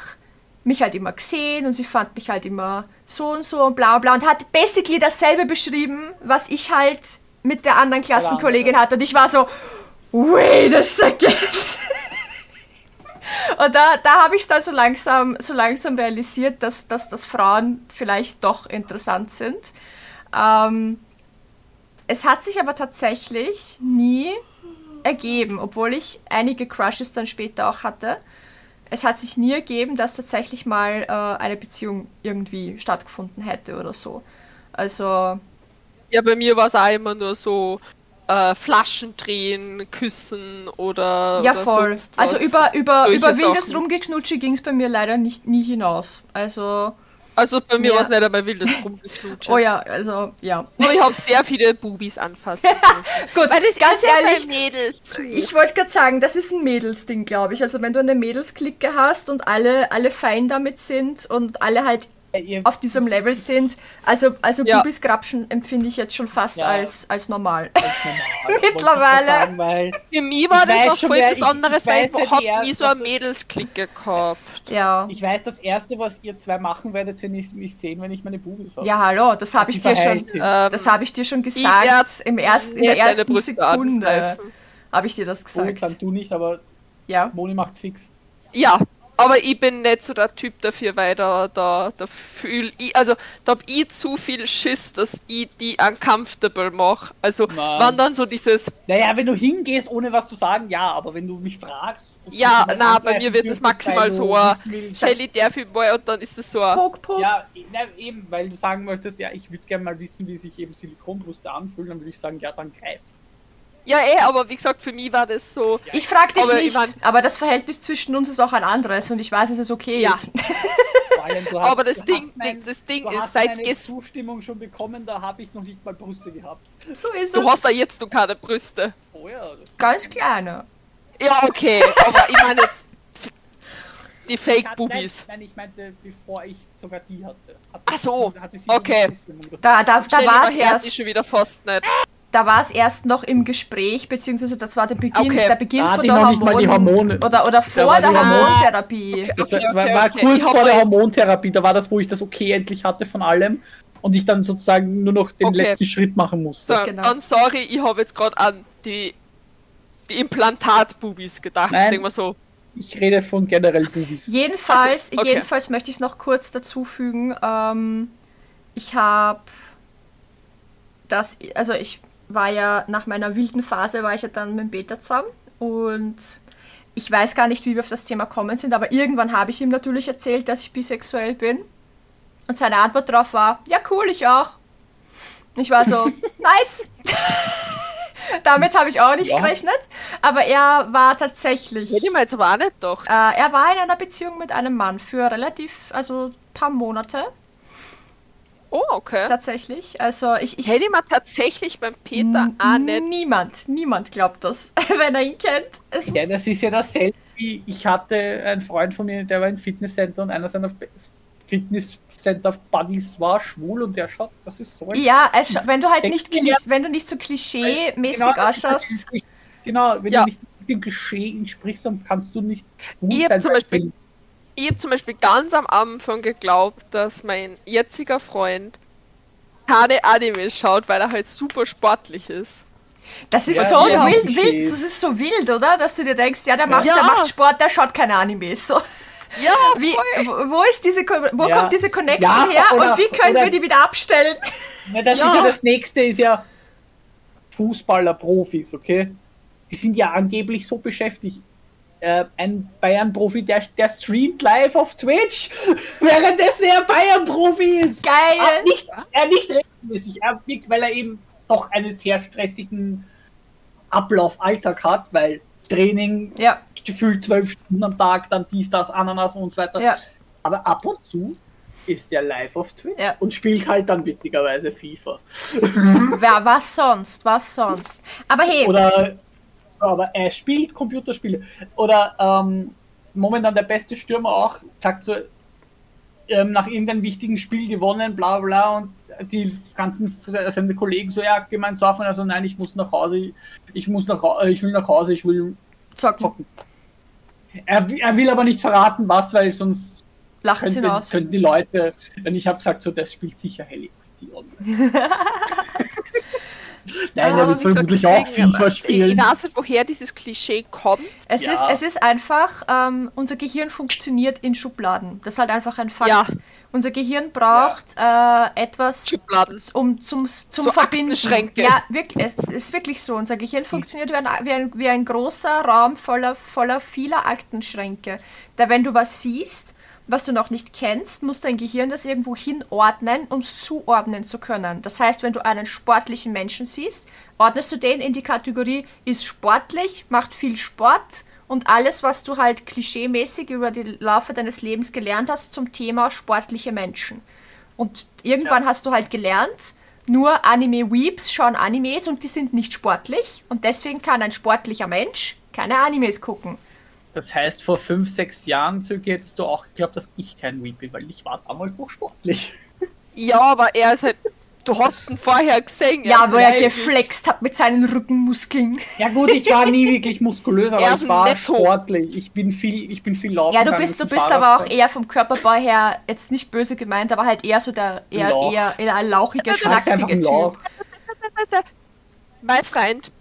mich halt immer gesehen und sie fand mich halt immer so und so und bla bla und hat basically dasselbe beschrieben, was ich halt mit der anderen Klassenkollegin hatte. Und ich war so, wait a second. Und da, da habe ich dann so langsam, so langsam realisiert, dass, dass, dass Frauen vielleicht doch interessant sind. Ähm, es hat sich aber tatsächlich nie ergeben, obwohl ich einige Crushes dann später auch hatte. Es hat sich nie ergeben, dass tatsächlich mal äh, eine Beziehung irgendwie stattgefunden hätte oder so. Also. Ja, bei mir war es auch immer nur so, äh, Flaschen drehen, küssen oder. Ja, oder voll. Also über, über, über wildes Rumgeknutsche ging es bei mir leider nicht, nie hinaus. Also. Also bei mir war es nicht einmal wildes Rumgeknutsche. oh ja, also ja. Aber ich habe sehr viele Bubis anfassen. Gut, Weil das ganz ehrlich, Mädels ich wollte gerade sagen, das ist ein Mädelsding, glaube ich. Also wenn du eine Mädelsklicke hast und alle, alle fein damit sind und alle halt auf diesem Level sind. Also, also ja. Bubis Grapschen empfinde ich jetzt schon fast ja. als, als normal. Als normal. Mittlerweile. Sagen, Für mich war das auch voll Besonderes, weil ich habe nie so eine Mädelsklicke gehabt. Ja. Ich weiß, das Erste, was ihr zwei machen werdet, wenn ich mich sehen, wenn ich meine Bubis habe. Ja, hallo, das habe ich, dir schon, ähm, das hab ich dir schon gesagt. Im ersten, in der ersten Sekunde habe ich dir das gesagt. Oh, dann du nicht, aber ja. Moni macht's fix. Ja, aber ich bin nicht so der Typ dafür, weil da, da, da fühl ich, also da hab ich zu viel Schiss, dass ich die uncomfortable mache. Also Mann. wann dann so dieses. Naja, wenn du hingehst, ohne was zu sagen, ja, aber wenn du mich fragst. Ja, na, bei mir wird das maximal so ein Shelly der Film und dann ist es so ein. Pok, pok. Ja, na, eben, weil du sagen möchtest, ja, ich würde gerne mal wissen, wie sich eben Silikonbrüste anfühlen, dann würde ich sagen, ja, dann greif. Ja, eh, aber wie gesagt, für mich war das so. Ich frag dich aber nicht, ich mein, aber das Verhältnis zwischen uns ist auch ein anderes und ich weiß, dass es okay ja. ist. Allem, aber das Ding, mein, das Ding ist, hast seit meine Zustimmung schon bekommen, da habe ich noch nicht mal Brüste gehabt. So ist du es. hast ja jetzt du keine Brüste. Oh ja. Ganz kleine. Ja, okay, aber ich meine jetzt die Fake-Boobies. Nein, ich meinte, bevor ich sogar die hatte. hatte Ach so, okay. Da, da, da war es erst... schon wieder fast nicht da war es erst noch im Gespräch, beziehungsweise das war der Beginn, okay. der Beginn ah, von der Hormone, Hormone, Oder, oder vor der Hormontherapie. Okay, okay, das war, war kurz vor der Hormontherapie, da war das, wo ich das okay endlich hatte von allem und ich dann sozusagen nur noch den letzten Schritt machen musste. So, genau. Dann sorry, ich habe jetzt gerade an die, die Implantat-Bubis gedacht. Nein, Denk mal so. Ich rede von generell Bubis. Jedenfalls, also, jedenfalls möchte ich noch kurz dazu fügen, ähm, ich habe das, also ich war ja nach meiner wilden Phase, war ich ja dann mit dem Beta zusammen und ich weiß gar nicht, wie wir auf das Thema kommen sind, aber irgendwann habe ich ihm natürlich erzählt, dass ich bisexuell bin. Und seine Antwort darauf war, ja cool, ich auch. Ich war so, nice. Damit habe ich auch nicht ja. gerechnet. Aber er war tatsächlich. Ja, die jetzt aber auch nicht doch. Äh, er war in einer Beziehung mit einem Mann für relativ, also ein paar Monate. Oh, okay. Tatsächlich. Also ich, ich hätte mal tatsächlich beim Peter auch nicht. Niemand, niemand glaubt das, wenn er ihn kennt. Es ja, das ist ja dasselbe wie ich hatte einen Freund von mir, der war im Fitnesscenter und einer seiner Fitnesscenter Buddies war schwul und der schaut, das ist so. Ja, also, wenn du halt nicht, wenn du nicht so klischee-mäßig genau, ausschaust. Genau, wenn ja. du nicht dem Klischee entsprichst, dann kannst du nicht schwul ich sein. Zum Beispiel ich habe zum Beispiel ganz am Anfang geglaubt, dass mein jetziger Freund keine Anime schaut, weil er halt super sportlich ist. Das ist ja, so ja, wild, wild, das ist so wild, oder? Dass du dir denkst, ja, der macht, ja. Der macht Sport, der schaut keine Animes. So. Ja, wie, wo, ist diese, wo ja. kommt diese Connection her oder, und wie können oder, wir die wieder abstellen? Na, das ist ja das nächste, ist ja Fußballer-Profis, okay? Die sind ja angeblich so beschäftigt äh, ein Bayern-Profi, der, der streamt live auf Twitch, währenddessen er Bayern-Profi ist. Geil! Er nicht, er nicht regelmäßig, er, weil er eben doch einen sehr stressigen Ablauf, Alltag hat, weil Training Ja, gefühlt zwölf Stunden am Tag, dann dies, das, Ananas und so weiter. ja. Aber ab und zu ist der live auf Twitch Ja. und spielt halt dann witzigerweise FIFA. Wer, was sonst? Was sonst? Aber hey, Oder aber er spielt Computerspiele. Oder ähm, momentan der beste Stürmer auch, sagt so, ähm, nach irgendeinem wichtigen Spiel gewonnen, bla bla und die ganzen seine Kollegen so, ja, gemeint saufen, also nein, ich muss nach Hause, ich muss nach äh, ich will nach Hause, ich will zocken. zocken. Er, er will aber nicht verraten, was, weil sonst Lachen sie könnte, aus. könnten die Leute, und ich habe gesagt, so, das spielt sicher Helly. Nein, er Aber wird vermutlich auch FIFA Ich, spielen. ich weiß nicht, woher dieses Klischee kommt. Es, Ja. ist, es ist einfach, ähm, unser Gehirn funktioniert in Schubladen. Das ist halt einfach ein Fakt. Ja. Unser Gehirn braucht äh, etwas, Schubladen. um zum, zum So Verbinden. Aktenschränke. Ja, wirklich, es ist wirklich so. Unser Gehirn funktioniert wie ein, wie ein, wie ein großer Raum voller, voller vieler Aktenschränke. Da wenn du was siehst, was du noch nicht kennst, muss dein Gehirn das irgendwo hinordnen, um es zuordnen zu können. Das heißt, wenn du einen sportlichen Menschen siehst, ordnest du den in die Kategorie ist sportlich, macht viel Sport und alles, was du halt klischeemäßig über die Laufe deines Lebens gelernt hast zum Thema sportliche Menschen. Und irgendwann hast du halt gelernt, nur Anime-Weeps schauen Animes und die sind nicht sportlich. Und deswegen kann ein sportlicher Mensch keine Animes gucken. Das heißt, vor fünf, sechs Jahren, Zöge, hättest du auch geglaubt, dass ich kein Weep bin, weil ich war damals noch sportlich. Ja, aber er ist halt. Du hast ihn vorher gesehen. Ja, wo er geflext hat mit seinen Rückenmuskeln. Ja gut, ich war nie wirklich muskulös, aber Er ich war netto. sportlich. Ich bin viel, ich bin viel laufen. Ja, du bist, du bist aber auch eher vom Körperbau her, jetzt nicht böse gemeint, aber halt eher so der eher, Lauch. eher, eher ein lauchiger, Lauch. Typ. Mein Freund.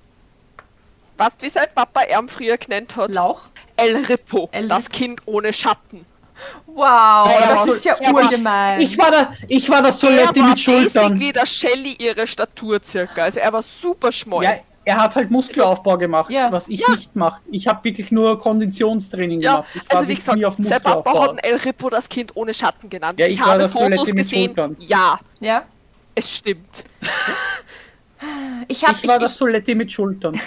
Du, wie sein Papa ihn früher genannt hat? Lauch? El Ripo. El das Rip- Kind ohne Schatten. Wow, Ja, das ist ja urgemein. Ich war da, ich war das Toilette war mit Schultern. basically der Shelly ihre Statur circa. Also er war super schmal. Ja, er hat halt Muskelaufbau gemacht, Ja. was ich Ja. nicht mache. Ich habe wirklich nur Konditionstraining Ja, gemacht. Ich also wie gesagt, sein Papa Muskelaufbau. hat El Ripo das Kind ohne Schatten genannt. Ja, ich, ich war habe das Toilette Fotos mit gesehen. Schultern. Ja, ja? es stimmt. Ich habe Ich war ich, das Toilette mit Schultern.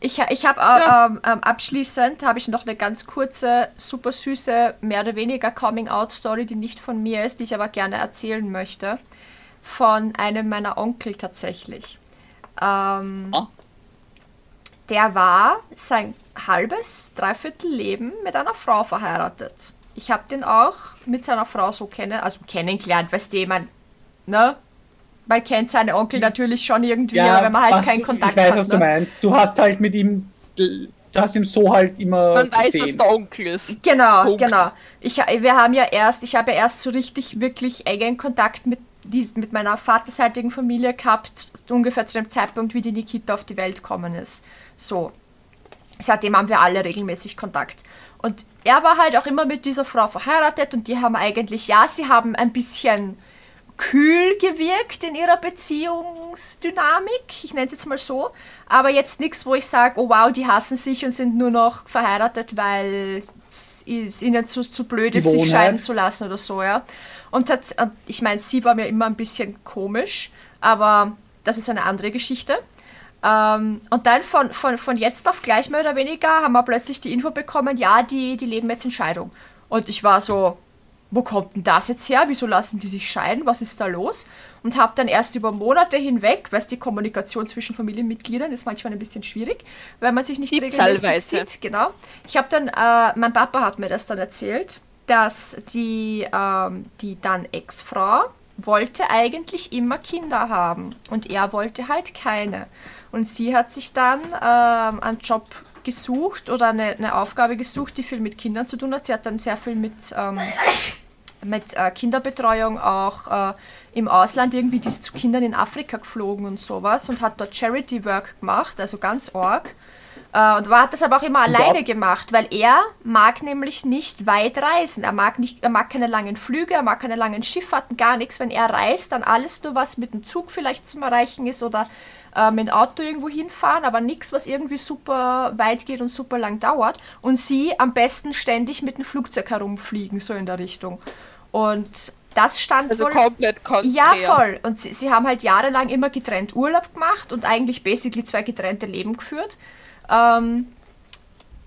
Ich, ich hab, äh, ähm, ähm, abschließend habe ich noch eine ganz kurze, super süße, mehr oder weniger Coming-out-Story, die nicht von mir ist, die ich aber gerne erzählen möchte. Von einem meiner Onkel tatsächlich. Ähm, Ah. Der war sein halbes, dreiviertel Leben mit einer Frau verheiratet. Ich habe den auch mit seiner Frau so kennen, also kennengelernt, weißt du, man, ne? Man kennt seine Onkel natürlich schon irgendwie, aber wenn man halt was keinen du, Kontakt Ich weiß, hat. was du ne? meinst. Du hast halt mit ihm, du hast ihm so halt immer Man weiß, dass gesehen. der Onkel ist. Genau, Punkt. genau. Ich, wir haben ja erst, ich habe ja erst so richtig, wirklich engen Kontakt mit, dies, mit meiner vaterseitigen Familie gehabt, ungefähr zu dem Zeitpunkt, wie die Nikita auf die Welt gekommen ist. So. Seitdem haben wir alle regelmäßig Kontakt. Und er war halt auch immer mit dieser Frau verheiratet und die haben eigentlich, ja, sie haben ein bisschen kühl gewirkt in ihrer Beziehungsdynamik, ich nenne es jetzt mal so, aber jetzt nichts, wo ich sage, oh wow, die hassen sich und sind nur noch verheiratet, weil es ihnen zu, zu blöd ist, sich scheiden zu lassen oder so, ja. Und und ich meine, sie war mir immer ein bisschen komisch, aber das ist eine andere Geschichte. Ähm, und dann von, von, von jetzt auf gleich mehr oder weniger haben wir plötzlich die Info bekommen, ja, die, die leben jetzt in Scheidung. Und ich war so, wo kommt denn das jetzt her? Wieso lassen die sich scheiden? Was ist da los? Und habe dann erst über Monate hinweg, weil die Kommunikation zwischen Familienmitgliedern ist manchmal ein bisschen schwierig, weil man sich nicht Die regelmäßig Zahlweise. sieht. Genau. Ich habe dann, äh, mein Papa hat mir das dann erzählt, dass die, ähm, die dann Ex-Frau wollte eigentlich immer Kinder haben und er wollte halt keine. Und sie hat sich dann ähm, einen Job gesucht oder eine, eine Aufgabe gesucht, die viel mit Kindern zu tun hat. Sie hat dann sehr viel mit, ähm, mit äh, Kinderbetreuung auch äh, im Ausland irgendwie, die ist zu Kindern in Afrika geflogen und sowas und hat dort Charity Work gemacht, also ganz arg. Äh, und war, hat das aber auch immer alleine gemacht, weil er mag nämlich nicht weit reisen. Er mag, nicht, er mag keine langen Flüge, er mag keine langen Schifffahrten, gar nichts. Wenn er reist, dann alles nur, was mit dem Zug vielleicht zum Erreichen ist oder äh, mit dem Auto irgendwo hinfahren, aber nichts, was irgendwie super weit geht und super lang dauert. Und sie am besten ständig mit dem Flugzeug herumfliegen, so in der Richtung. Und das stand Also wohl... komplett konträr. Ja, voll. Und sie, sie haben halt jahrelang immer getrennt Urlaub gemacht und eigentlich basically zwei getrennte Leben geführt. Ähm,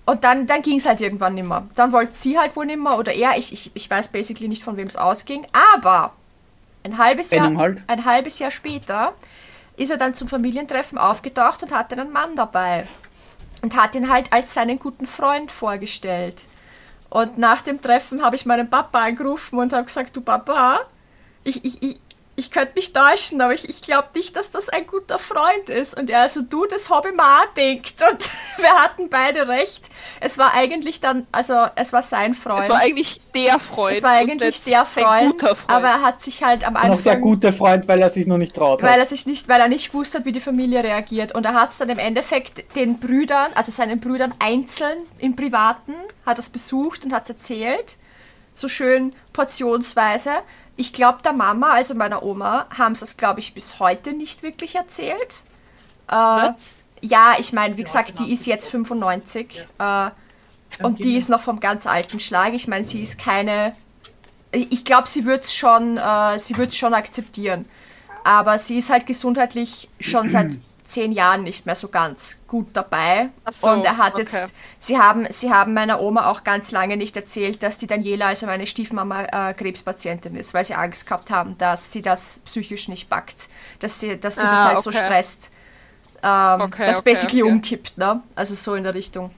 und dann, dann ging es halt irgendwann nimmer. Dann wollte sie halt wohl nimmer oder er. Ich, ich, ich weiß basically nicht, von wem es ausging. Aber ein halbes, Jahr, halt. ein halbes Jahr später ist er dann zum Familientreffen aufgetaucht und hatte einen Mann dabei. Und hat ihn halt als seinen guten Freund vorgestellt. Und nach dem Treffen habe ich meinen Papa angerufen und habe gesagt, du Papa, ich, ich, ich, ich könnte mich täuschen, aber ich, ich glaube nicht, dass das ein guter Freund ist. Und er so, du, das habe ich mir auch gedacht. Und wir hatten beide recht. Es war eigentlich dann, also es war sein Freund. Es war eigentlich der Freund. Es war eigentlich der ein Freund, guter Freund. aber er hat sich halt am Noch der Anfang gute Freund, weil er sich noch nicht traut. weil hat. er sich nicht, weil er nicht gewusst hat, wie die Familie reagiert. Und er hat es dann im Endeffekt den Brüdern, also seinen Brüdern einzeln im Privaten, hat es besucht und hat es erzählt. So schön portionsweise. Ich glaube, der Mama, also meiner Oma, haben sie es, glaube ich, bis heute nicht wirklich erzählt. Äh, Was? ja, ich meine, wie gesagt, die ist jetzt 95. Äh, und die ist noch vom ganz alten Schlag. Ich meine, sie ist keine. Ich glaube, sie wird es schon, äh, sie wird's schon akzeptieren. Aber sie ist halt gesundheitlich schon seit zehn Jahren nicht mehr so ganz gut dabei. So, und er hat okay. jetzt, sie haben, sie haben meiner Oma auch ganz lange nicht erzählt, dass die Daniela, also meine Stiefmama, äh, Krebspatientin ist, weil sie Angst gehabt haben, dass sie das psychisch nicht packt, dass sie, dass sie das Ah, halt so okay. stresst, ähm, Okay, das basically umkippt, ne? Also so in der Richtung.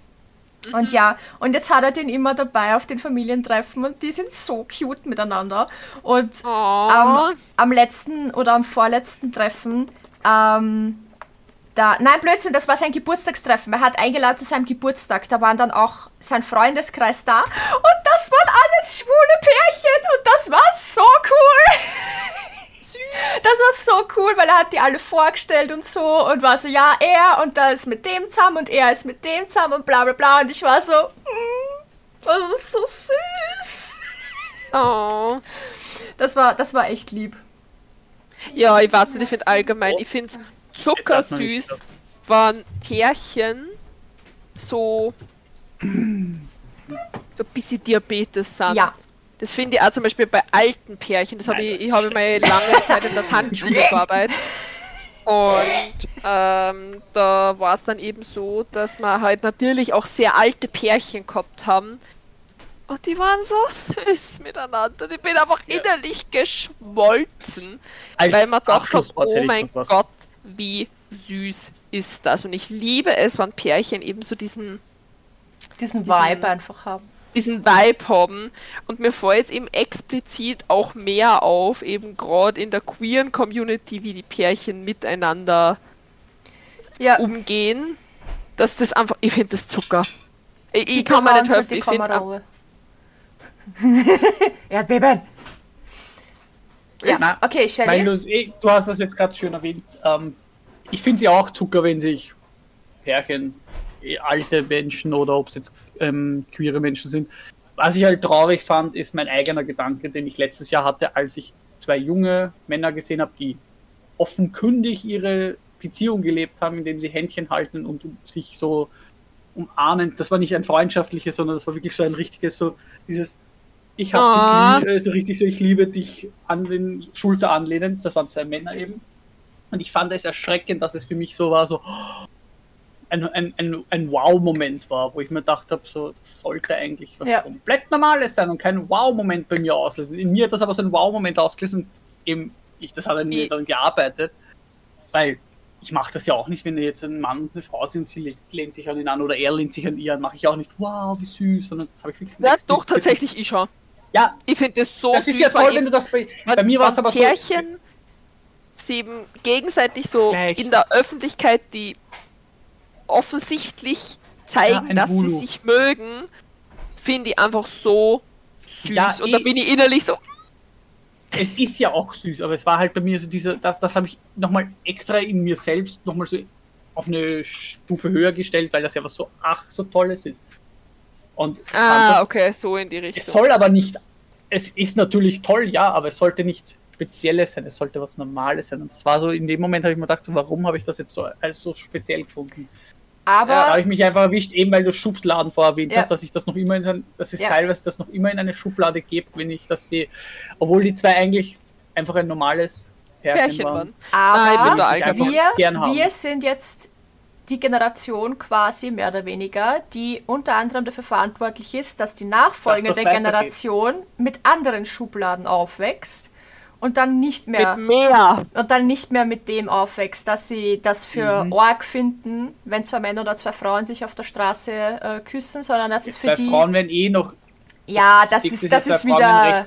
Mhm. Und ja, und jetzt hat er den immer dabei auf den Familientreffen und die sind so cute miteinander. Und am, am letzten oder am vorletzten Treffen, ähm, da, nein, Blödsinn, das war sein Geburtstagstreffen. Er hat eingeladen zu seinem Geburtstag. Da waren dann auch sein Freundeskreis da. Und das waren alles schwule Pärchen. Und das war so cool. Das war so cool, weil er hat die alle vorgestellt und so und war so, ja, er und da ist mit dem zusammen und er ist mit dem zusammen und bla bla bla. Und ich war so, mm, das ist so süß. oh. Das war, das war echt lieb. Ja, ich weiß nicht, ich finde allgemein, ich finde Man zuckersüß, wenn Pärchen so so ein bisschen Diabetes sind. Ja. Das finde ich auch zum Beispiel bei alten Pärchen. Das habe ich, ich habe mal lange Zeit in der Tanzschule gearbeitet. Und ähm, da war es dann eben so, dass wir halt natürlich auch sehr alte Pärchen gehabt haben. Und die waren so süß miteinander. Und ich bin einfach Ja. innerlich geschmolzen, Als weil man gedacht hat, Abschlusswort hätte oh mein. Gott, wie süß ist das. Und ich liebe es, wenn Pärchen eben so diesen Diesen Vibe einfach haben. diesen Vibe haben. Und mir fällt jetzt eben explizit auch mehr auf, eben gerade in der queeren Community, wie die Pärchen miteinander Ja. umgehen. Dass das einfach, ich finde das Zucker. Ich, ich kann mir nicht helfen, ich finde Erdbeben. Ja, Na, okay, du's eh, du hast das jetzt gerade schön erwähnt. Ähm, ich finde sie auch Zucker, wenn sich Pärchen, eh, alte Menschen oder ob es jetzt ähm, queere Menschen sind. Was ich halt traurig fand, ist mein eigener Gedanke, den ich letztes Jahr hatte, als ich zwei junge Männer gesehen habe, die offenkundig ihre Beziehung gelebt haben, indem sie Händchen halten und sich so umarmen. Das war nicht ein freundschaftliches, sondern das war wirklich so ein richtiges, so dieses ich habe Ah. dich äh, so richtig so, ich liebe dich an den Schulter anlehnen. Das waren zwei Männer eben. Und ich fand es erschreckend, dass es für mich so war, so ein, ein, ein, ein Wow-Moment war, wo ich mir gedacht habe, so, das sollte eigentlich was Ja. komplett Normales sein und kein Wow-Moment bei mir auslösen. In mir hat das aber so ein Wow-Moment ausgelöst und eben, ich, das hat an mir dann gearbeitet, weil ich mache das ja auch nicht, wenn jetzt ein Mann und eine Frau sind, sie lehnt, sich an ihn an oder er lehnt sich an ihr an, mache ich auch nicht, wow, wie süß, sondern das habe ich wirklich Ja, doch, tatsächlich ich schon. Ja, Ich finde das so das süß, ist ja toll, wenn du das bei, bei mir war es aber so. Pärchen sie eben gegenseitig so Gleich. in der Öffentlichkeit, die offensichtlich zeigen, Ja, dass sie Voodoo. sich mögen, finde ich einfach so süß. Ja, Und da bin ich innerlich so, es ist ja auch süß, aber es war halt bei mir so dieser, das, das habe ich nochmal extra in mir selbst nochmal so auf eine Stufe höher gestellt, weil das ja was so ach so Tolles ist. Und ich ah, das, okay, so in die es Richtung. soll aber nicht, es ist natürlich toll, ja, aber es sollte nicht Spezielles sein, es sollte was Normales sein. Und das war so, in dem Moment habe ich mir gedacht, so, warum habe ich das jetzt so als so speziell gefunden? Aber Da habe ich mich einfach erwischt, eben weil du Schubladen vorher erwähnt Ja. hast, dass ich das noch immer in so ein, dass es Ja. teilweise das noch immer in eine Schublade gibt, wenn ich das sehe. Obwohl die zwei eigentlich einfach ein normales Pärchen, Pärchen waren. waren. Ich aber ich einfach wir, wir sind jetzt die Generation quasi mehr oder weniger, die unter anderem dafür verantwortlich ist, dass die nachfolgende Dass. Generation mit anderen Schubladen aufwächst und dann nicht mehr Mit mehr. und dann nicht mehr mit dem aufwächst, dass sie das für Mhm. arg finden, wenn zwei Männer oder zwei Frauen sich auf der Straße äh, küssen, sondern das ist für Zwei die Frauen werden eh noch ja, das ist das ist wieder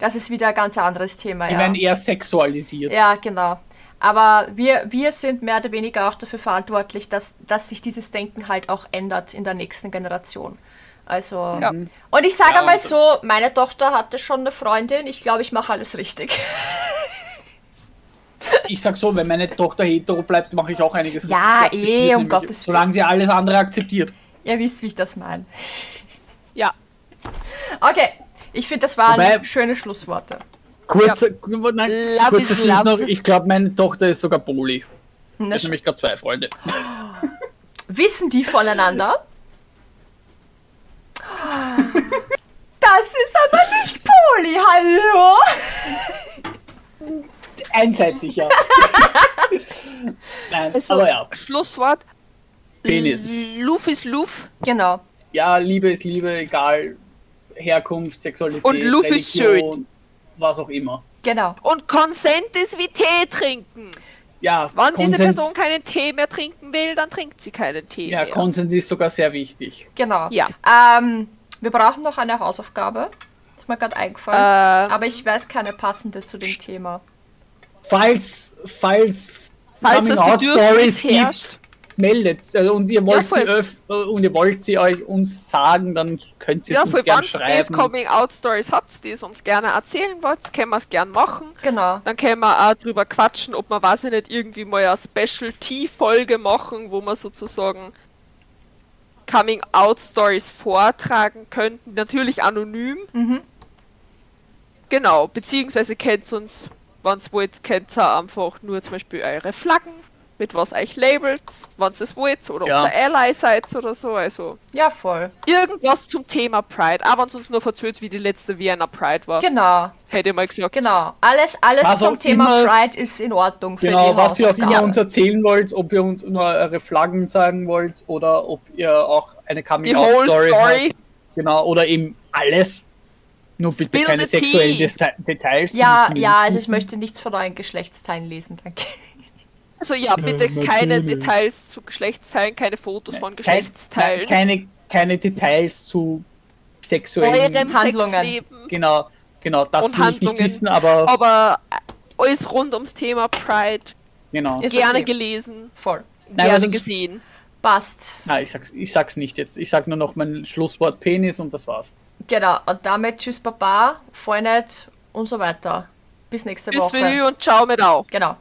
das ist wieder ein ganz anderes Thema. Die Ja. werden eher sexualisiert. Ja, genau. Aber wir, wir sind mehr oder weniger auch dafür verantwortlich, dass, dass sich dieses Denken halt auch ändert in der nächsten Generation. Also. Ja. Und ich sage Ja, mal so, meine Tochter hatte schon eine Freundin. Ich glaube, ich mache alles richtig. Ich sag so, wenn meine Tochter hetero bleibt, mache ich auch einiges. Ja, Sie akzeptiert eh, um nämlich, Gottes Willen. Solange sie alles andere akzeptiert. Ihr wisst, wie ich das meine. Ja. Okay, ich finde, das waren Wobei- schöne Schlussworte. Kurzer, nein, Love Schluss love. noch. Ich glaube, meine Tochter ist sogar Poli. Ich habe nämlich gerade zwei Freunde. Wissen die voneinander? Das ist aber nicht Poli, hallo? Einseitig, ja. Nein, Also, aber ja. Schlusswort. Penis. Luf ist Luf. Genau. Ja, Liebe ist Liebe, egal. Herkunft, Sexualität, Und Loop ist Religion, was auch immer. Genau. Und Consent ist wie Tee trinken. Ja, Wenn diese Konsens- Person keinen Tee mehr trinken will, dann trinkt sie keinen Tee Ja, mehr. Konsens ist sogar sehr wichtig. Genau. Ja. Ähm, wir brauchen noch eine Hausaufgabe. Ist mir gerade eingefallen. Äh, Aber ich weiß keine passende zu dem Thema. Falls, falls, falls das Coming-out-Stories Bedürfnis gibt, herrscht. Meldet also, und ihr wollt voll. sie öff und ihr wollt sie euch uns sagen, dann könnt ihr Ja, es für uns gerne wenn ihr schreiben. Coming-out-Stories habt, die es uns gerne erzählen wollt, können wir es gern machen. Genau. Dann können wir auch drüber quatschen, ob wir, weiß ich nicht, irgendwie mal eine Special-T-Folge machen, wo wir sozusagen Coming-out-Stories vortragen könnten. Natürlich anonym. Mhm. Genau, beziehungsweise kennt uns, wenn ihr wollt, kennt ihr einfach nur zum Beispiel eure Flaggen, mit was euch labelt, ihr es wollt, oder Ja. ob ihr Ally seid oder so. Also Ja, voll. irgendwas zum Thema Pride. Auch wenn es uns nur verzählt, wie die letzte Vienna Pride war. Genau. Hätte ich mal gesagt. Genau. Alles, alles Was zum Thema immer- Pride ist in Ordnung für Genau, die was ihr auch immer uns erzählen wollt, ob ihr uns nur eure Flaggen sagen wollt oder ob ihr auch eine Die whole Coming-out-Story Story. habt. Genau, oder eben alles. Nur bitte Spill keine sexuellen Deta Details. Ja, ja, also ich möchte nichts von euren Geschlechtsteilen lesen, danke. Also ja, bitte keine natürlich. Details zu Geschlechtsteilen, keine Fotos von Geschlechtsteilen. Keine, keine Details zu sexuellen. Eurem Handlungen. Sexleben. Genau, genau, das Und will ich nicht Handlungen. wissen, aber Aber äh, alles rund ums Thema Pride. genau. Ist gerne okay. gelesen, Voll. Nein, gerne gesehen. Passt. Nein, ich sag's, ich sag's nicht jetzt. Ich sag nur noch mein Schlusswort Penis und das war's. Genau. Und damit tschüss Baba, Freunde und so weiter. Bis nächste Tschüss Woche. Menü und ciao mit auch. Genau.